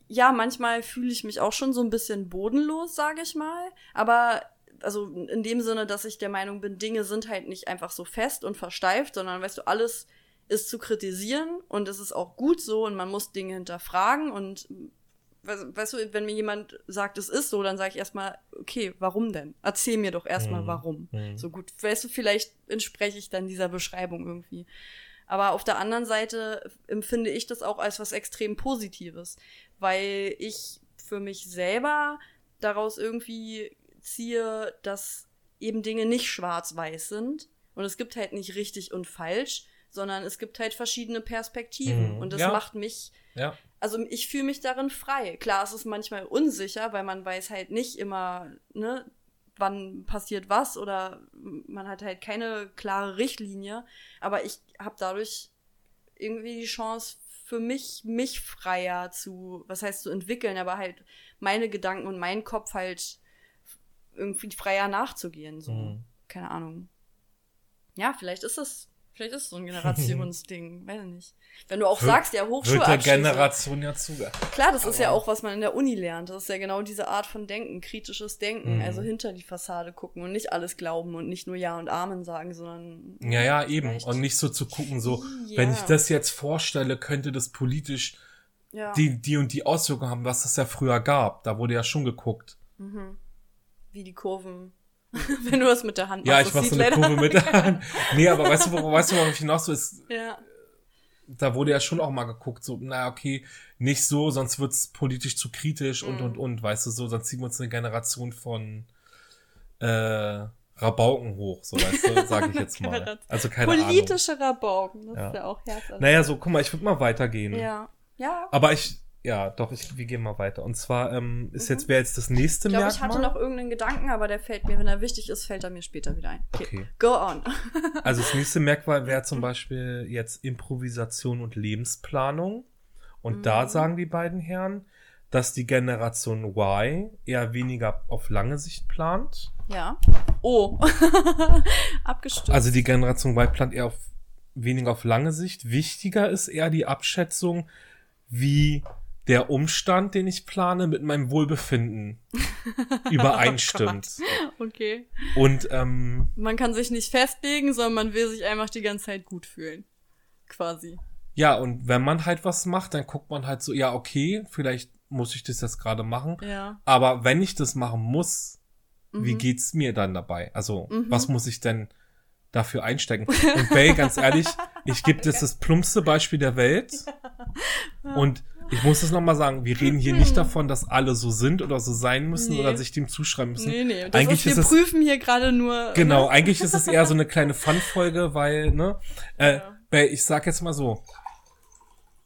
ja, manchmal fühle ich mich auch schon so ein bisschen bodenlos, sage ich mal. Aber also in dem Sinne, dass ich der Meinung bin, Dinge sind halt nicht einfach so fest und versteift, sondern weißt du, alles ist zu kritisieren und es ist auch gut so und man muss Dinge hinterfragen und weißt, weißt du, wenn mir jemand sagt, es ist so, dann sage ich erstmal, okay, warum denn? Erzähl mir doch erstmal Mhm. warum. Mhm. So gut, weißt du, vielleicht entspreche ich dann dieser Beschreibung irgendwie. Aber auf der anderen Seite empfinde ich das auch als was extrem Positives, weil ich für mich selber daraus irgendwie ziehe, dass eben Dinge nicht schwarz-weiß sind und es gibt halt nicht richtig und falsch, sondern es gibt halt verschiedene Perspektiven Mhm. und das Ja. macht mich Ja. also ich fühle mich darin frei. Klar, es ist manchmal unsicher, weil man weiß halt nicht immer, ne, wann passiert was oder man hat halt keine klare Richtlinie. Aber ich habe dadurch irgendwie die Chance für mich, mich freier zu, was heißt zu entwickeln, aber halt meine Gedanken und meinen Kopf halt irgendwie freier nachzugehen. So, Mhm. keine Ahnung. Ja, vielleicht ist es, vielleicht ist es so ein Generationsding, weiß ich nicht. Wenn du auch Wird- sagst, ja, Wird der. Generation ja zugehört. Klar, das ist ja auch, was man in der Uni lernt. Das ist ja genau diese Art von Denken, kritisches Denken, Mhm. also hinter die Fassade gucken und nicht alles glauben und nicht nur Ja und Amen sagen, sondern. Ja, ja, eben. Und nicht so zu gucken, so, Ja. wenn ich das jetzt vorstelle, könnte das politisch ja. die, die und die Auswirkungen haben, was es ja früher gab. Da wurde ja schon geguckt. Mhm. Wie die Kurven. Wenn du das mit der Hand Ja, machst, ich das mach so eine Kurve mit der Hand. Nee, aber weißt du, worauf, weißt du, worauf ich hinaus so ist, Ja. da wurde ja schon auch mal geguckt, so, naja, okay, nicht so, sonst wird's politisch zu kritisch und, Mhm. und, und, weißt du, so, sonst ziehen wir uns eine Generation von, äh, Rabauken hoch, so, weißt du, sage ich jetzt mal. Also keine Ahnung. Politische Rabauken, das Ja. ist ja auch herzhaft. Naja, so, guck mal, ich würde mal weitergehen. Ja. Ja. Aber ich, ja, doch, ich, wir gehen mal weiter. Und zwar ähm, ist jetzt, wer jetzt das nächste Mhm. Ich glaube, ich Merkmal? hatte noch irgendeinen Gedanken, aber der fällt mir, wenn er wichtig ist, fällt er mir später wieder ein. Okay. Okay. Go on. Also das nächste Merkmal wäre zum Beispiel jetzt Improvisation und Lebensplanung. Und Mhm. da sagen die beiden Herren, dass die Generation Y eher weniger auf lange Sicht plant. Ja. Oh. Abgestürzt. Also die Generation Y plant eher auf weniger auf lange Sicht. Wichtiger ist eher die Abschätzung, wie der Umstand, den ich plane, mit meinem Wohlbefinden übereinstimmt. okay. Und ähm, Man kann sich nicht festlegen, sondern man will sich einfach die ganze Zeit gut fühlen. Quasi. ja, und wenn man halt was macht, dann guckt man halt so, ja, okay, vielleicht muss ich das jetzt gerade machen. Ja. Aber wenn ich das machen muss, wie Mhm. geht's mir dann dabei? Also, Mhm. was muss ich denn dafür einstecken? Und Bay, ganz ehrlich, ich gebe das das plumpste Beispiel der Welt. Und ich muss es nochmal sagen, wir reden hier nicht davon, dass alle so sind oder so sein müssen Nee. oder sich dem zuschreiben müssen. Nee, nee. Das Eigentlich ist, wir ist es- prüfen hier gerade nur. Genau, eigentlich ist es eher so eine kleine Fun-Folge, weil, ne, äh, Ja. Ich sag jetzt mal so,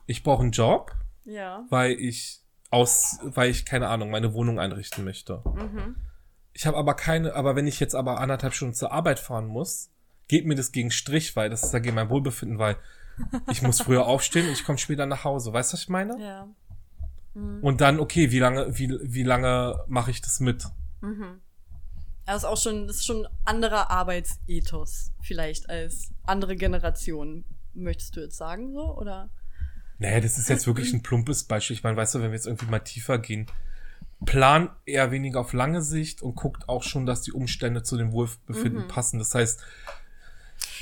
ich brauche einen Job, Ja. weil ich aus, weil ich, keine Ahnung, meine Wohnung einrichten möchte. Mhm. Ich habe aber keine, aber wenn ich jetzt aber anderthalb Stunden zur Arbeit fahren muss, geht mir das gegen Strich, weil das ist dagegen mein Wohlbefinden, weil ich muss früher aufstehen und ich komme später nach Hause. Weißt du, was ich meine? Ja. Mhm. Und dann, okay, wie lange, wie, wie lange mache ich das mit? Mhm. Das ist auch schon, das ist schon ein anderer Arbeitsethos, vielleicht als andere Generationen. Möchtest du jetzt sagen so? Oder? Naja, das ist jetzt wirklich ein plumpes Beispiel. Ich meine, weißt du, wenn wir jetzt irgendwie mal tiefer gehen, plan eher weniger auf lange Sicht und guckt auch schon, dass die Umstände zu dem Wohlbefinden Mhm. passen. Das heißt,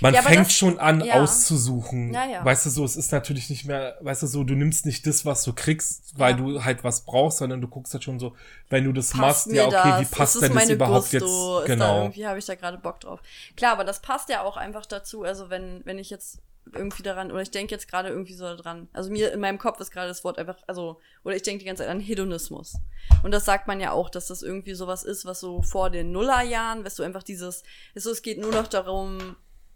man Ja, fängt das- schon an ja. auszusuchen. Ja. Weißt du so, es ist natürlich nicht mehr, weißt du so, du nimmst nicht das, was du kriegst, weil du halt was brauchst, sondern du guckst halt schon so, wenn du das Passt machst, ja, okay, das? wie passt ist denn das überhaupt Gusto? jetzt? Ist da Genau. irgendwie habe ich da gerade Bock drauf. Klar, aber das passt ja auch einfach dazu. Also wenn wenn ich jetzt irgendwie daran oder ich denke jetzt gerade irgendwie so dran. Also mir in meinem Kopf ist gerade das Wort einfach also oder ich denke die ganze Zeit an Hedonismus. Und das sagt man ja auch, dass das irgendwie sowas ist, was so vor den Nullerjahren, weißt du einfach dieses, ist so, es geht nur noch darum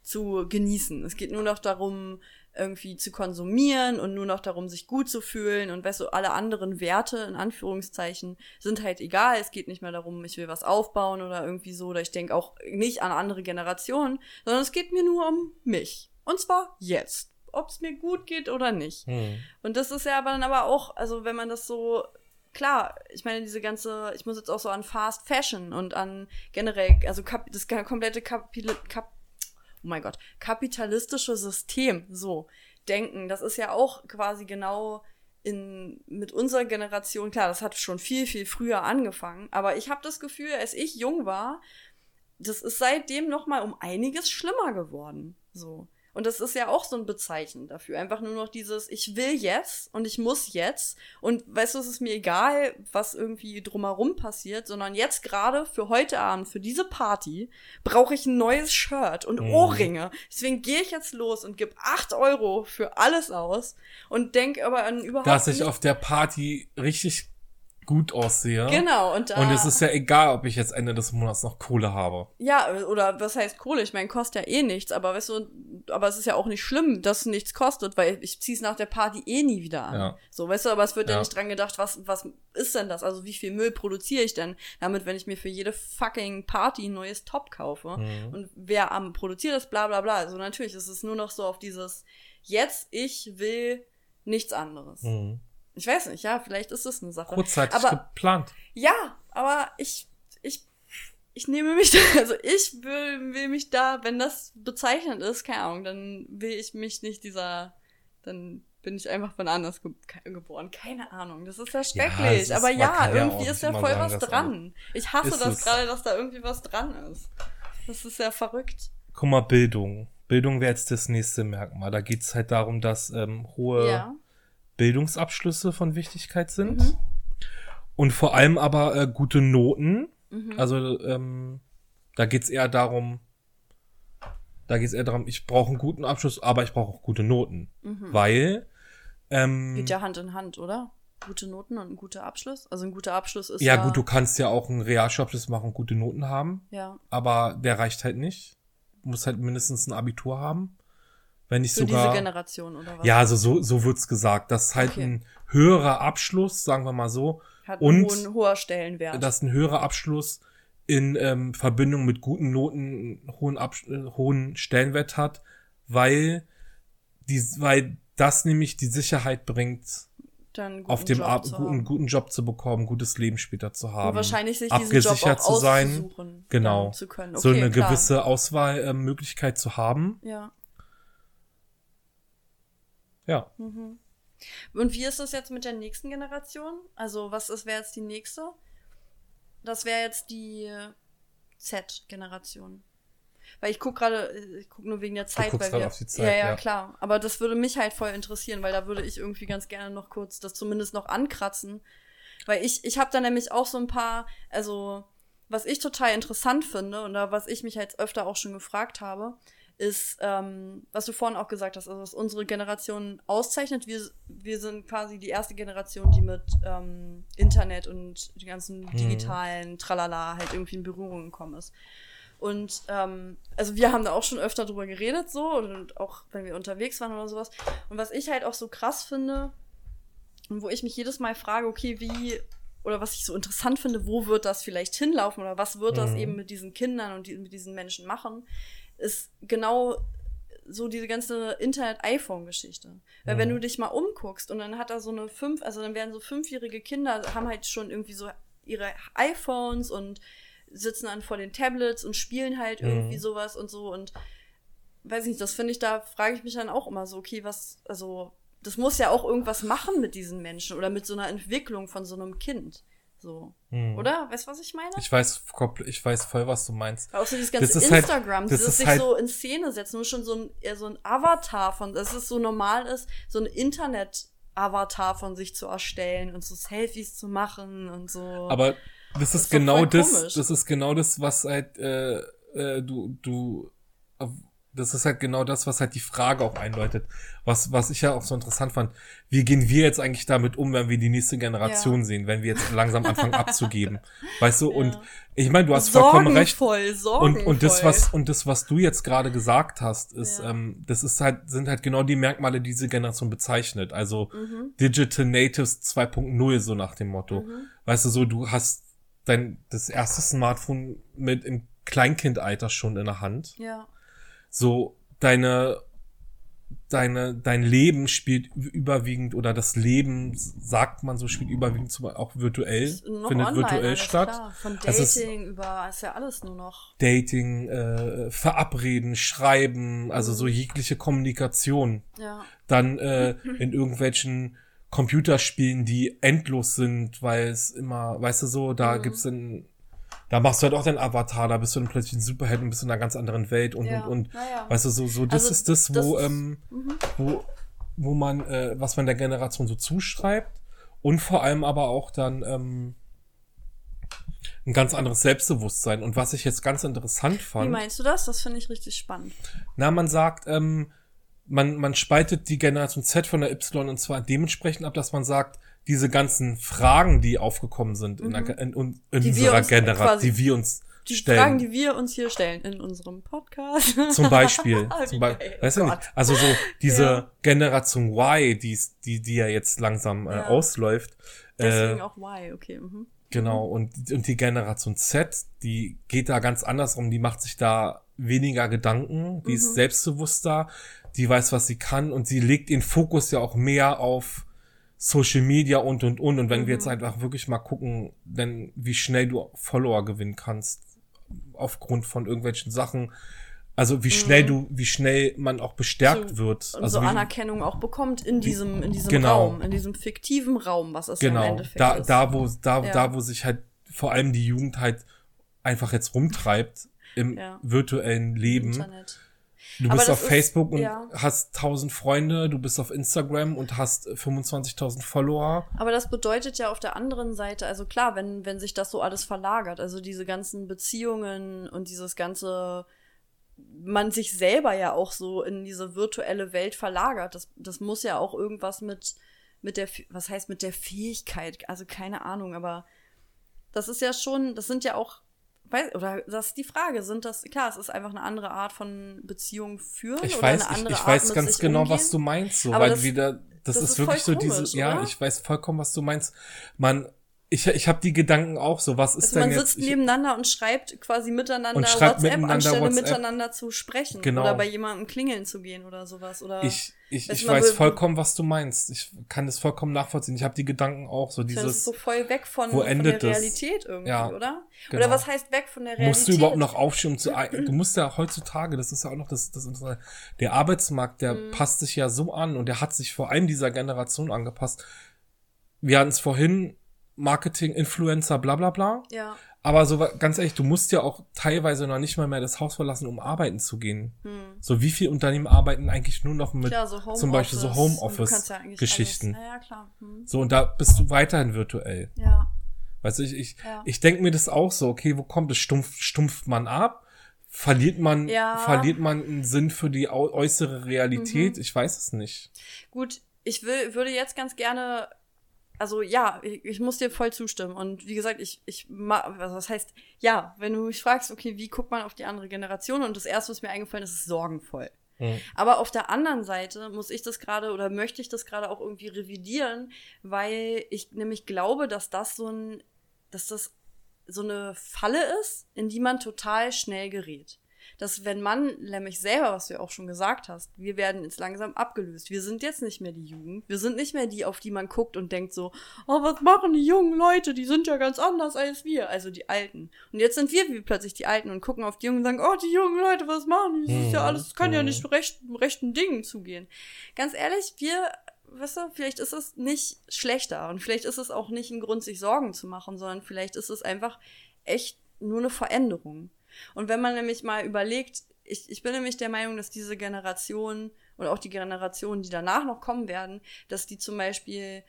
zu genießen. Es geht nur noch darum, irgendwie zu konsumieren und nur noch darum, sich gut zu fühlen und weißt du, alle anderen Werte, in Anführungszeichen, sind halt egal. Es geht nicht mehr darum, ich will was aufbauen oder irgendwie so, oder ich denke auch nicht an andere Generationen, sondern es geht mir nur um mich. Und zwar jetzt. Ob es mir gut geht oder nicht. Hm. Und das ist ja aber dann aber auch, also wenn man das so, klar, ich meine, diese ganze, ich muss jetzt auch so an Fast Fashion und an generell, also kap, das komplette Kapitel, Kap, oh mein Gott, kapitalistische System so denken. Das ist ja auch quasi genau in, mit unserer Generation, klar, das hat schon viel, viel früher angefangen, aber ich habe das Gefühl, als ich jung war, das ist seitdem noch mal um einiges schlimmer geworden. So. Und das ist ja auch so ein Bezeichen dafür. Einfach nur noch dieses, ich will jetzt und ich muss jetzt. Und weißt du, es ist mir egal, was irgendwie drumherum passiert, sondern jetzt gerade für heute Abend, für diese Party, brauche ich ein neues Shirt und Mhm. Ohrringe. Deswegen gehe ich jetzt los und gebe acht Euro für alles aus und denk aber an überhaupt Dass ich auf der Party richtig gut aussehe. Genau, und da. Und es ist ja egal, ob ich jetzt Ende des Monats noch Kohle habe. Ja, oder was heißt Kohle? Ich meine, kostet ja eh nichts, aber weißt du, aber es ist ja auch nicht schlimm, dass es nichts kostet, weil ich zieh's nach der Party eh nie wieder an. Ja. So, weißt du, aber es wird ja. Ja. nicht dran gedacht, was, was ist denn das? Also wie viel Müll produziere ich denn damit, wenn ich mir für jede fucking Party ein neues Top kaufe? Mhm. Und wer am produziert das, bla bla bla. Also natürlich ist es nur noch so auf dieses, jetzt ich will nichts anderes. Mhm. Ich weiß nicht, ja, vielleicht ist das eine Sache. Kurzzeitig aber geplant. ja, aber ich, ich, ich nehme mich da, also ich will, will mich da, wenn das bezeichnend ist, keine Ahnung, dann will ich mich nicht dieser, dann bin ich einfach von anders ge geboren. Keine Ahnung, das ist ja schrecklich. ist- aber ja, ja irgendwie nicht ist ja voll sagen, was dran. Ich hasse das gerade, dass da irgendwie was dran ist. Das ist ja verrückt. Guck mal, Bildung. Bildung wäre jetzt das nächste Merkmal. Da geht's halt darum, dass ähm, hohe ja. Bildungsabschlüsse von Wichtigkeit sind. Mhm. Und vor allem aber äh, gute Noten. Mhm. Also ähm, da geht's eher darum, da geht's eher darum, ich brauche einen guten Abschluss, aber ich brauche auch gute Noten. Mhm. Weil ähm, Geht ja Hand in Hand, oder? Gute Noten und ein guter Abschluss. Also ein guter Abschluss ist ja, ja. gut, du kannst ja auch einen Realschulabschluss machen und gute Noten haben, ja. aber der reicht halt nicht. Du musst halt mindestens ein Abitur haben. Wenn nicht Für sogar. diese Generation, oder was? Ja, also so, so wird's gesagt. Das ist halt Okay. ein höherer Abschluss, sagen wir mal so, Hat und einen hohen, hoher Stellenwert. dass ein höherer Abschluss in ähm, Verbindung mit guten Noten einen hohen, Abs äh, hohen Stellenwert hat, weil, die, weil das nämlich die Sicherheit bringt, auf dem Job guten, guten Job zu bekommen, gutes Leben später zu haben. Und wahrscheinlich sich abgesichert zu sein, genau. dann zu können. Okay, so eine klar. gewisse Auswahlmöglichkeit zu haben. Ja. Ja. Mhm. Und wie ist das jetzt mit der nächsten Generation? Also, was ist, wäre jetzt die nächste? Das wäre jetzt die Z-Generation. Weil ich guck gerade, äh, ich guck nur wegen der Zeit, weil wir, auf die Zeit, ja, ja, ja. klar. Aber das würde mich halt voll interessieren, weil da würde ich irgendwie ganz gerne noch kurz das zumindest noch ankratzen, weil ich, ich habe da nämlich auch so ein paar, also was ich total interessant finde und da was ich mich jetzt öfter auch schon gefragt habe, ist, ähm, was du vorhin auch gesagt hast, also was unsere Generation auszeichnet. Wir, wir sind quasi die erste Generation, die mit ähm, Internet und die ganzen digitalen Tralala halt irgendwie in Berührung gekommen ist. Und ähm, also wir haben da auch schon öfter drüber geredet, so, und auch wenn wir unterwegs waren oder sowas. Und was ich halt auch so krass finde, und wo ich mich jedes Mal frage, okay, wie, oder was ich so interessant finde, wo wird das vielleicht hinlaufen oder was wird das Mhm. eben mit diesen Kindern und die, mit diesen Menschen machen, ist genau so diese ganze Internet-iPhone-Geschichte. Weil wenn Mhm. du dich mal umguckst und dann hat da so eine fünf, also dann werden so fünfjährige Kinder, haben halt schon irgendwie so ihre iPhones und sitzen dann vor den Tablets und spielen halt irgendwie Mhm. sowas und so und weiß nicht, das finde ich, da frage ich mich dann auch immer so, okay, was, also, das muss ja auch irgendwas machen mit diesen Menschen oder mit so einer Entwicklung von so einem Kind. So. Hm. Oder? Weißt du, was ich meine? Ich weiß, ich weiß voll, was du meinst. Auch so dieses ganze Das ist halt- Instagram, das dieses ist sich halt- so in Szene setzen, nur schon so ein, eher so ein Avatar von, dass es so normal ist, so ein Internet-Avatar von sich zu erstellen und so Selfies zu machen und so. Aber das ist, ist doch genau das, komisch. das ist genau das, was halt äh, äh, du, du, das ist halt genau das, was halt die Frage auch einläutet. Was, was ich ja auch so interessant fand. Wie gehen wir jetzt eigentlich damit um, wenn wir die nächste Generation Ja. sehen, wenn wir jetzt langsam anfangen abzugeben? Weißt du, und Ja. ich meine, du hast vollkommen recht. Sorgenvoll, Und, und das, was, und das, was du jetzt gerade gesagt hast, ist, Ja. ähm, das ist halt, sind halt genau die Merkmale, die diese Generation bezeichnet. Also Mhm. Digital Natives 2.0, so nach dem Motto. Mhm. Weißt du, so, du hast dein, das erste Smartphone mit im Kleinkindalter schon in der Hand. Ja. So, deine, deine, dein Leben spielt überwiegend, oder das Leben, sagt man so, spielt überwiegend zum, auch virtuell, findet online, virtuell statt. Klar. Von Das ist- Dating über, ist ja alles nur noch. Dating, äh, Verabreden, Schreiben, also so jegliche Kommunikation. Ja. Dann äh, in irgendwelchen Computerspielen, die endlos sind, weil es immer, weißt du so, da Mhm. gibt's dann, da machst du halt auch deinen Avatar, da bist du dann plötzlich ein Superheld und bist in einer ganz anderen Welt und Ja. und und. Naja. Weißt du, so, so das Also, ist das, das wo, ist- ähm, Mhm. wo, wo man, äh, was man der Generation so zuschreibt und vor allem aber auch dann ähm, ein ganz anderes Selbstbewusstsein. Und was ich jetzt ganz interessant Wie fand, meinst du das? Das finde ich richtig spannend. na, man sagt, ähm, man, man spaltet die Generation Z von der Y und zwar dementsprechend ab, dass man sagt, diese ganzen Fragen, die aufgekommen sind in, der, in, in, in Mhm. Die unserer uns Generation, die wir uns Die stellen. Fragen, die wir uns hier stellen in unserem Podcast. Zum Beispiel. Zum Be geil, weißt du nicht? Also so diese Ja. Generation Y, die's, die, die ja jetzt langsam äh, Ja. ausläuft. Deswegen äh, auch why, okay. Mhm. Genau, und, und die Generation Z, die geht da ganz anders um, die macht sich da weniger Gedanken, die Mhm. ist selbstbewusster, die weiß, was sie kann und sie legt den Fokus ja auch mehr auf Social Media und und und. Und wenn wir jetzt Mhm. einfach wirklich mal gucken, denn wie schnell du Follower gewinnen kannst, aufgrund von irgendwelchen Sachen, also wie schnell du, wie schnell man auch bestärkt Mhm. So- wird. Und also so Anerkennung auch bekommt in diesem, in diesem Genau. Raum, in diesem fiktiven Raum, was es ja im Genau, Endeffekt da, ist. da, wo, da, Ja. da, wo sich halt vor allem die Jugend halt einfach jetzt rumtreibt im Ja. virtuellen Leben. Internet. Du bist auf ist- Facebook und ja. hast 1000 Freunde, du bist auf Instagram und hast 25.000 Follower. Aber das bedeutet ja auf der anderen Seite, also klar, wenn, wenn sich das so alles verlagert, also diese ganzen Beziehungen und dieses ganze, man sich selber ja auch so in diese virtuelle Welt verlagert, das, das muss ja auch irgendwas mit, mit der, was heißt mit der Fähigkeit, also keine Ahnung, aber das ist ja schon, das sind ja auch, weiß, oder das ist die Frage, sind das, klar, es ist einfach eine andere Art von Beziehung führen Ich oder weiß, eine ich, ich Art weiß mit ganz genau, umgehen? was du meinst, so, Aber weil das- wieder, das, das ist, ist wirklich so komisch, ja, oder? ich weiß vollkommen, was du meinst. Man, ich, ich habe die Gedanken auch so, was ist Also denn man jetzt? sitzt ich, nebeneinander und schreibt quasi miteinander Und schreibt WhatsApp, miteinander anstelle WhatsApp. miteinander zu sprechen. Genau. Oder bei jemandem klingeln zu gehen oder sowas. Oder ich, ich, ich weiß vollkommen, was du meinst. Ich kann das vollkommen nachvollziehen. Ich habe die Gedanken auch, so das ist dieses, so voll weg von, wo von endet der das? Realität irgendwie, Ja, oder? genau. Oder was heißt weg von der Realität? musst du überhaupt noch aufstehen, um zu, du musst ja heutzutage, das ist ja auch noch das, das Interessante, der Arbeitsmarkt, der Mhm. passt sich ja so an und der hat sich vor allem dieser Generation angepasst. Wir hatten es vorhin, Marketing, Influencer, bla bla bla. Ja. Aber so ganz ehrlich, du musst ja auch teilweise noch nicht mal mehr das Haus verlassen, um arbeiten zu gehen. So wie viele Unternehmen arbeiten eigentlich nur noch mit Hm. Klar, so zum Beispiel so Homeoffice-Geschichten. Ja, ja, klar. Hm. So, und da bist du weiterhin virtuell. Ja. Weißt du, ich, ich, Ja. ich denke mir das auch so, okay, wo kommt es? Stumpf, stumpft man ab? Verliert man, Ja. verliert man einen Sinn für die äußere Realität? Mhm. Ich weiß es nicht. Gut, ich will, würde jetzt ganz gerne, also ja, ich, ich muss dir voll zustimmen. Und wie gesagt, ich, ich, also das heißt, ja, wenn du mich fragst, okay, wie guckt man auf die andere Generation? Und das erste, was mir eingefallen ist, ist sorgenvoll. Mhm. Aber auf der anderen Seite muss ich das gerade oder möchte ich das gerade auch irgendwie revidieren, weil ich nämlich glaube, dass das so ein, dass das so eine Falle ist, in die man total schnell gerät. Dass wenn man, nämlich selber, was du ja auch schon gesagt hast, wir werden jetzt langsam abgelöst. Wir sind jetzt nicht mehr die Jugend. Wir sind nicht mehr die, auf die man guckt und denkt so, oh, was machen die jungen Leute? Die sind ja ganz anders als wir. Also die Alten. Und jetzt sind wir wie plötzlich die Alten und gucken auf die Jungen und sagen, oh, die jungen Leute, was machen die? Das ist ja Mhm. alles, das kann ja Mhm. nicht mit rechten, rechten Dingen zugehen. Ganz ehrlich, wir, weißt du, vielleicht ist es nicht schlechter und vielleicht ist es auch nicht ein Grund, sich Sorgen zu machen, sondern vielleicht ist es einfach echt nur eine Veränderung. Und wenn man nämlich mal überlegt, ich, ich bin nämlich der Meinung, dass diese Generation und auch die Generationen, die danach noch kommen werden, dass die zum Beispiel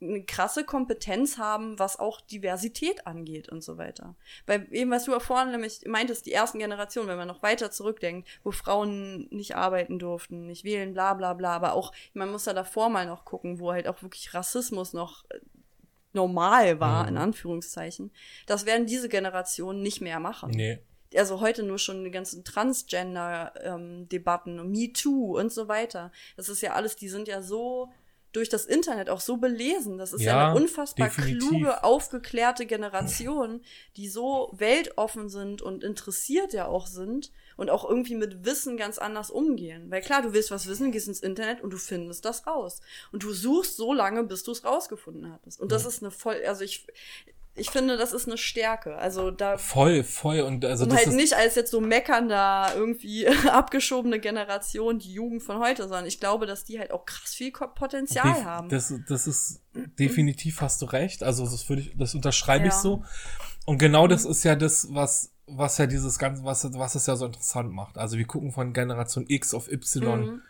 eine krasse Kompetenz haben, was auch Diversität angeht und so weiter. Weil eben, was du ja vorhin nämlich meintest, die ersten Generationen, wenn man noch weiter zurückdenkt, wo Frauen nicht arbeiten durften, nicht wählen, bla bla bla, aber auch, man muss ja davor mal noch gucken, wo halt auch wirklich Rassismus noch äh, normal war, Mhm. in Anführungszeichen. Das werden diese Generationen nicht mehr machen Nee. also heute nur schon die ganzen Transgender-Debatten und MeToo und so weiter. Das ist ja alles, die sind ja so durch das Internet auch so belesen. Das ist ja, Ja, eine unfassbar definitiv. kluge, aufgeklärte Generation, die so weltoffen sind und interessiert ja auch sind und auch irgendwie mit Wissen ganz anders umgehen. Weil klar, du willst was wissen, gehst ins Internet und du findest das raus. Und du suchst so lange, bis du es rausgefunden hattest. Und das ist eine voll, also ich, ich finde, das ist eine Stärke. Also da Voll, voll. Und also und das halt ist. nicht als jetzt so meckernder, irgendwie abgeschobene Generation, die Jugend von heute, sondern ich glaube, dass die halt auch krass viel Potenzial Def- haben. Das, das ist definitiv hast du recht. Also das würde ich, das unterschreibe ich Ja. so. Und genau das ist ja das, was, was ja dieses ganze, was, was es ja so interessant macht. Also wir gucken von Generation X auf Y, Mhm.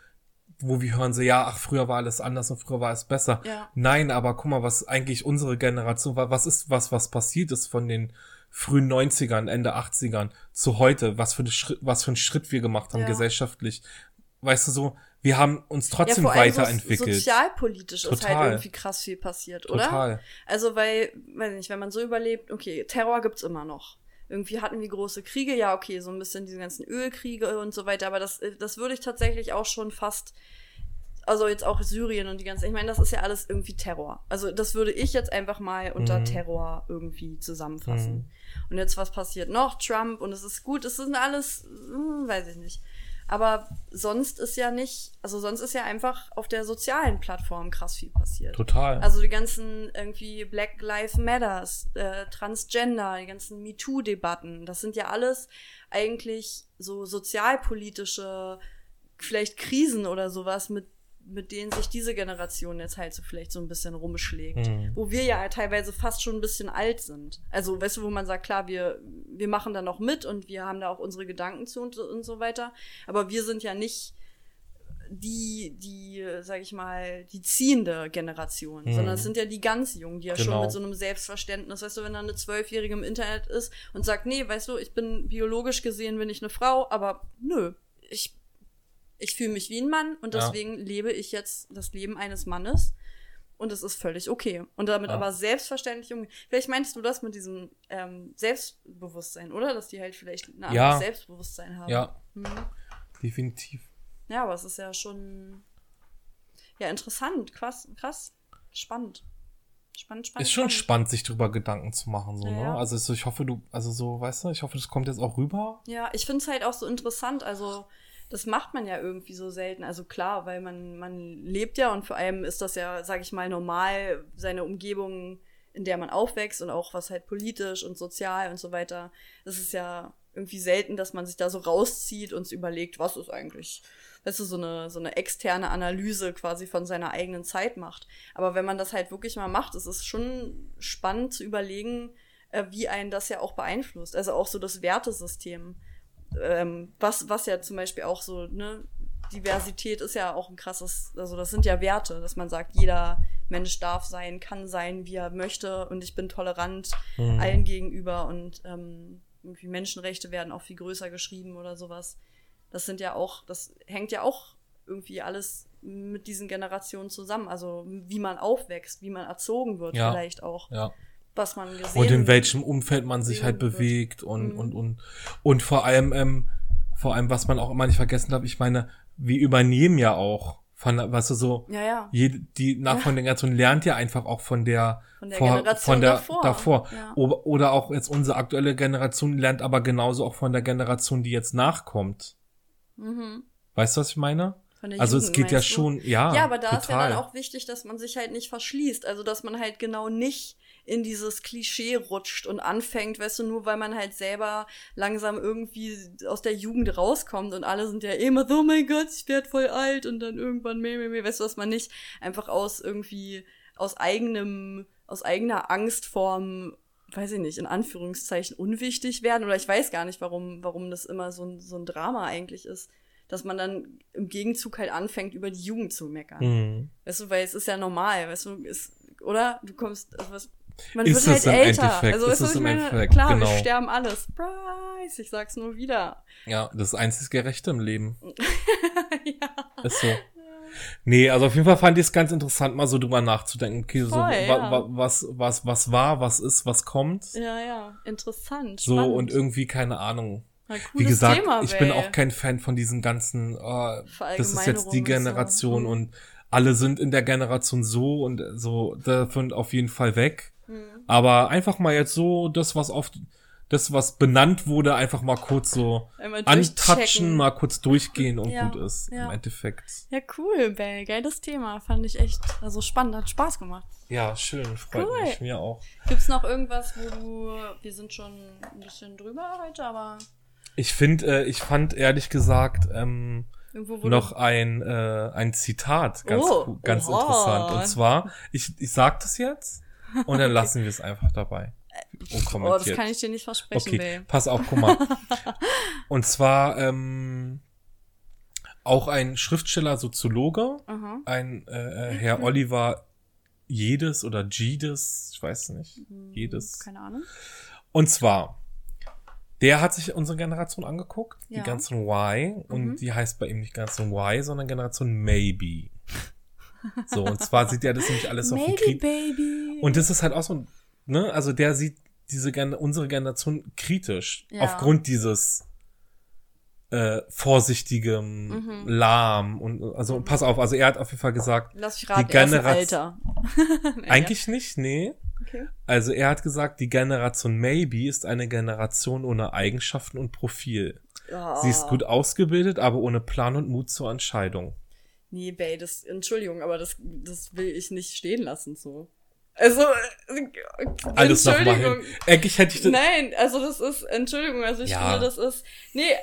wo wir hören so, ja, ach, früher war alles anders und früher war es besser. Ja. Nein, aber guck mal, was eigentlich unsere Generation war, was ist, was, was passiert ist von den frühen 90ern, Ende 80ern zu heute, was für, eine Schritt, was für einen Schritt wir gemacht haben Ja. gesellschaftlich. Weißt du so, wir haben uns trotzdem vor allem so weiterentwickelt. sozialpolitisch ist halt Total. irgendwie krass viel passiert, oder? Total. Also, weil, weiß nicht, wenn man so überlebt, okay, Terror gibt's immer noch. Irgendwie hatten wir große Kriege, ja, okay, so ein bisschen diese ganzen Ölkriege und so weiter, aber das, das würde ich tatsächlich auch schon fast, also jetzt auch Syrien und die ganze, ich meine, das ist ja alles irgendwie Terror. Also, das würde ich jetzt einfach mal unter Mhm. Terror irgendwie zusammenfassen. Mhm. Und jetzt, was passiert noch? Trump und es ist gut, es sind alles, hm, weiß ich nicht. Aber sonst ist ja nicht, also sonst ist ja einfach auf der sozialen Plattform krass viel passiert. Total. Also die ganzen irgendwie Black Lives Matters, äh, Transgender, die ganzen MeToo-Debatten, das sind ja alles eigentlich so sozialpolitische, vielleicht Krisen oder sowas, mit, mit denen sich diese Generation jetzt halt so vielleicht so ein bisschen rumschlägt. Mhm. Wo wir ja teilweise fast schon ein bisschen alt sind. Also, weißt du, wo man sagt, klar, wir, wir machen da noch mit und wir haben da auch unsere Gedanken zu und, und so weiter. Aber wir sind ja nicht die, die, sag ich mal, die ziehende Generation, Mhm. sondern es sind ja die ganz Jungen, die ja schon Genau. mit so einem Selbstverständnis, weißt du, wenn da eine Zwölfjährige im Internet ist und sagt, nee, weißt du, ich bin biologisch gesehen, bin ich eine Frau, aber nö, ich, ich fühle mich wie ein Mann und Ja. deswegen lebe ich jetzt das Leben eines Mannes und es ist völlig okay. Und damit Ja. aber selbstverständlich umgehen. Vielleicht meinst du das mit diesem ähm, Selbstbewusstsein, oder? Dass die halt vielleicht ein anderes Ja. Selbstbewusstsein haben. Ja. Mhm. Definitiv. Ja, aber es ist ja schon ja interessant, krass, krass, spannend. Spannend, spannend. Ist schon spannend. spannend, sich drüber Gedanken zu machen, so, Ja, ne? ja. Also so, ich hoffe, du, also so, weißt du, ich hoffe, das kommt jetzt auch rüber. Ja, ich finde es halt auch so interessant. Also, das macht man ja irgendwie so selten. Also klar, weil man, man lebt ja und vor allem ist das ja, sag ich mal, normal, seine Umgebung, in der man aufwächst und auch was halt politisch und sozial und so weiter. Das ist ja irgendwie selten, dass man sich da so rauszieht und überlegt, was ist eigentlich, weißt du, so eine, so eine externe Analyse quasi von seiner eigenen Zeit macht. Aber wenn man das halt wirklich mal macht, ist es schon spannend zu überlegen, äh, wie einen das ja auch beeinflusst. Also auch so das Wertesystem ähm, was, was ja zum Beispiel auch so, ne, Diversität ist ja auch ein krasses, also das sind ja Werte, dass man sagt, jeder Mensch darf sein, kann sein, wie er möchte und ich bin tolerant Mhm. allen gegenüber und ähm, irgendwie Menschenrechte werden auch viel größer geschrieben oder sowas. Das sind ja auch, das hängt ja auch irgendwie alles mit diesen Generationen zusammen. Also wie man aufwächst, wie man erzogen wird, Ja. vielleicht auch, Ja. Was man gesehen Und in welchem Umfeld man sich halt wird. bewegt und, Mhm. und, und, und vor allem, ähm, vor allem, was man auch immer nicht vergessen darf, ich meine, wir übernehmen ja auch von, weißt du, so, Ja, ja. jede, die nachfolgende Generation lernt ja einfach auch von der, Von der vor, Generation von der, davor. davor. Ja. Oder auch jetzt unsere aktuelle Generation lernt aber genauso auch von der Generation, die jetzt nachkommt. Mhm. Weißt du, was ich meine? Also es Jugend, geht ja du? schon, ja. Ja, aber da total. ist ja dann auch wichtig, dass man sich halt nicht verschließt. Also, dass man halt genau nicht in dieses Klischee rutscht und anfängt, weißt du, nur weil man halt selber langsam irgendwie aus der Jugend rauskommt und alle sind ja immer so, oh mein Gott, ich werd voll alt und dann irgendwann mehr, mehr, mehr, weißt du, was man nicht einfach aus irgendwie, aus eigenem, aus eigener Angstform, weiß ich nicht, in Anführungszeichen unwichtig werden oder ich weiß gar nicht, warum, warum das immer so ein, so ein Drama eigentlich ist. Dass man dann im Gegenzug halt anfängt, über die Jugend zu meckern. Mhm. Weißt du, weil es ist ja normal, weißt du, es, oder? Du kommst, also was, man Ist wird halt älter. Endeffekt, also ist was ich meine? Endeffekt, Klar, wir genau. sterben alle. Surprise, ich sag's nur wieder. Ja, das einzig Gerechte im Leben. ja. Ist so. Nee, also auf jeden Fall fand ich es ganz interessant, mal so drüber nachzudenken. Okay, so, Voll, wa, ja. wa, was, was, was war, was ist, was kommt. Ja, ja, interessant. So, spannend. und irgendwie, keine Ahnung. Na, Wie gesagt, Thema, ich bin auch kein Fan von diesen ganzen, äh, das ist jetzt die und so. Generation Mhm. und alle sind in der Generation so und so, davon auf jeden Fall weg. Mhm. Aber einfach mal jetzt so, das, was auf, das, was benannt wurde, einfach mal kurz so Einmal antatschen, mal kurz durchgehen und Ja, gut ist. ja. Im Endeffekt. Ja, cool, Bell. Geiles Thema. Fand ich echt also spannend, hat Spaß gemacht. Ja, schön, freut Cool. mich, mir auch. Gibt's noch irgendwas, wo du. Wir sind schon ein bisschen drüber heute, aber Ich finde, äh, ich fand ehrlich gesagt, ähm, noch ein, äh, ein Zitat ganz, Oh, ganz oha. interessant. Und zwar, ich, ich sag das jetzt und dann lassen wir es einfach dabei. Oh, das Unkommentiert. kann ich dir nicht versprechen, okay, Bell. pass auf, guck mal. und zwar ähm, auch ein Schriftsteller, Soziologe, Aha. ein äh, äh, Herr Oliver Jedes oder Jedes, ich weiß nicht, Jedes. Keine Ahnung. Und zwar, der hat sich unsere Generation angeguckt, Ja. die ganzen Y, und Mhm. die heißt bei ihm nicht Generation Y, sondern Generation Maybe. So, und zwar sieht er das nämlich alles auf dem Krieg. Baby. Und das ist halt auch so, ne, also der sieht diese unsere Generation kritisch, Ja. aufgrund dieses äh, vorsichtigem, Mhm. lahm und also pass auf, also er hat auf jeden Fall gesagt, Lass mich raten, die Generation- Alter. Eigentlich nicht, nee. Okay. Also er hat gesagt, die Generation Maybe ist eine Generation ohne Eigenschaften und Profil. Oh. Sie ist gut ausgebildet, aber ohne Plan und Mut zur Entscheidung. Nee, Bay, das, Entschuldigung, aber das, das will ich nicht stehen lassen, so. Also, äh, Alles Entschuldigung. Eigentlich hätte ich das, Nein, also das ist, Entschuldigung, also ich Ja. finde, das ist, nee,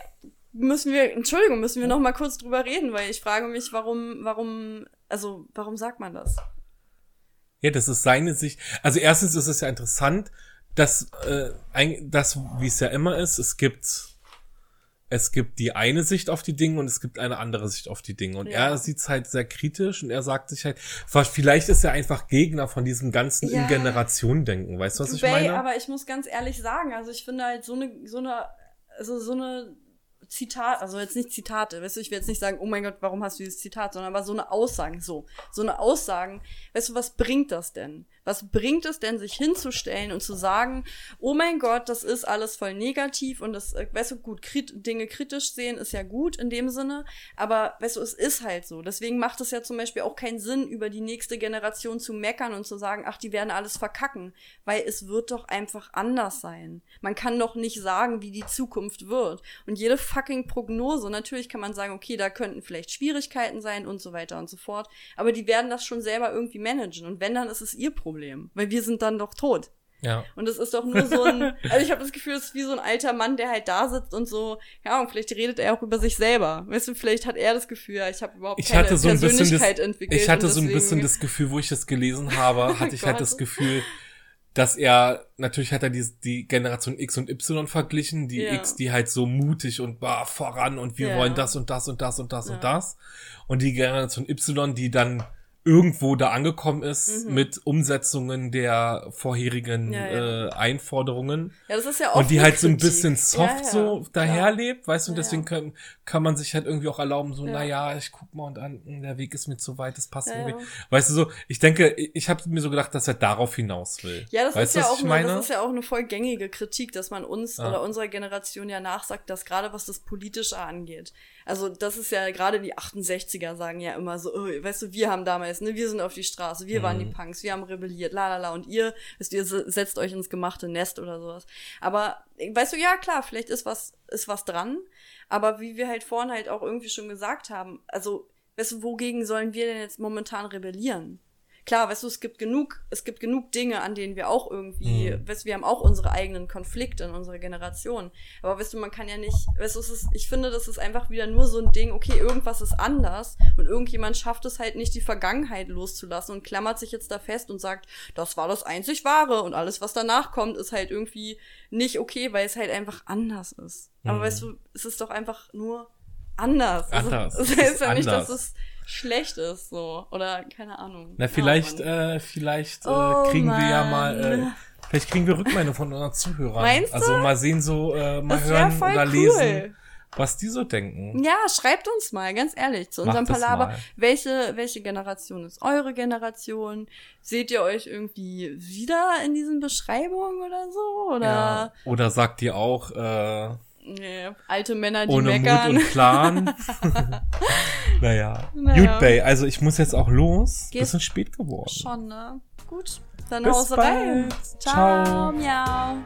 müssen wir, Entschuldigung, müssen wir noch mal kurz drüber reden, weil ich frage mich, warum, warum, also, warum sagt man das? Ja, das ist seine Sicht. Also erstens ist es ja interessant, dass, äh, ein, das, wie es ja immer ist, es gibt, es gibt die eine Sicht auf die Dinge und es gibt eine andere Sicht auf die Dinge. Und Ja. er sieht es halt sehr kritisch und er sagt sich halt, vielleicht ist er einfach Gegner von diesem ganzen Ja. In-Generation-Denken. Weißt du, was ich Bay, meine? aber ich muss ganz ehrlich sagen, also ich finde halt so eine, so eine, also so eine Zitat, also jetzt nicht Zitate, weißt du, ich will jetzt nicht sagen, oh mein Gott, warum hast du dieses Zitat, sondern aber so eine Aussagen, so, so eine Aussagen, weißt du, was bringt das denn? Was bringt es denn, sich hinzustellen und zu sagen, oh mein Gott, das ist alles voll negativ und das, äh, weißt du, gut, krit Dinge kritisch sehen ist ja gut in dem Sinne, aber weißt du, es ist halt so. Deswegen macht es ja zum Beispiel auch keinen Sinn, über die nächste Generation zu meckern und zu sagen, ach, die werden alles verkacken, weil es wird doch einfach anders sein. Man kann doch nicht sagen, wie die Zukunft wird. Und jede fucking Prognose, natürlich kann man sagen, okay, da könnten vielleicht Schwierigkeiten sein und so weiter und so fort, aber die werden das schon selber irgendwie managen. Und wenn, dann ist es ihr Problem, weil wir sind dann doch tot. ja. Und es ist doch nur so ein, also ich habe das Gefühl, es ist wie so ein alter Mann, der halt da sitzt und so, ja, und vielleicht redet er auch über sich selber. Weißt du, vielleicht hat er das Gefühl, ich habe überhaupt Ich keine so ein bisschen Persönlichkeit das, entwickelt. ich hatte so ein bisschen das Gefühl, wo ich das gelesen habe, hatte ich halt Gott. das Gefühl, dass er, natürlich hat er die, die Generation X und Y verglichen, die Ja. X, die halt so mutig und war voran und wir Ja. wollen das und das und das und das Ja. und das. Und die Generation Y, die dann irgendwo da angekommen ist Mhm. mit Umsetzungen der vorherigen Ja, ja. Äh, Einforderungen Ja, das ist ja auch und die halt so ein bisschen soft Ja, so daherlebt, weißt du, und deswegen kann, kann man sich halt irgendwie auch erlauben, so, Ja. na ja, ich guck mal und an, hm, der Weg ist mir zu weit, das passt irgendwie. Weißt du so, ich denke, ich habe mir so gedacht, dass er darauf hinaus will. Ja, das weißt ist ja auch eine, das ist ja auch eine voll gängige Kritik, dass man uns Ah. oder unserer Generation ja nachsagt, dass gerade was das Politische angeht. Also das ist ja gerade die 68er sagen ja immer so, oh, weißt du, wir haben damals, ne, wir sind auf die Straße, wir waren die Mhm. Punks, wir haben rebelliert, la la la und ihr, wisst ihr, se- setzt euch ins gemachte Nest oder sowas. Aber weißt du, ja klar, vielleicht ist was ist was dran, aber wie wir halt vorhin halt auch irgendwie schon gesagt haben, also weißt du, wogegen sollen wir denn jetzt momentan rebellieren? Klar, weißt du, es gibt genug, es gibt genug Dinge, an denen wir auch irgendwie, Mhm. weißt du, wir haben auch unsere eigenen Konflikte in unserer Generation. Aber weißt du, man kann ja nicht, weißt du, es ist, ich finde, das ist einfach wieder nur so ein Ding, okay, irgendwas ist anders und irgendjemand schafft es halt nicht, die Vergangenheit loszulassen und klammert sich jetzt da fest und sagt, das war das einzig Wahre und alles, was danach kommt, ist halt irgendwie nicht okay, weil es halt einfach anders ist. Aber Mhm. weißt du, es ist doch einfach nur anders. Anders. Also, das heißt ja nicht, dass es schlecht ist, so. Oder keine Ahnung. Na, vielleicht, Ja, Mann. äh, vielleicht äh, Oh, kriegen wir ja mal, Mann. äh, vielleicht kriegen wir Rückmeldung von unseren Zuhörern. Meinst du? Also mal sehen, so, äh, mal Das hören voll oder cool. lesen, was die so denken. Ja, schreibt uns mal, ganz ehrlich, zu unserem Palaver. Welche, welche Generation ist eure Generation? Seht ihr euch irgendwie wieder in diesen Beschreibungen oder so? Oder Ja. Oder sagt ihr auch, äh, nee, alte Männer, die ohne meckern? Mut und Plan? naja. Naja. Gut, Bay, also ich muss jetzt auch los. Gehst- Bisschen spät geworden. Schon, ne? Gut, dann Bis haust du rein. bald. Ciao, Ciao. miau.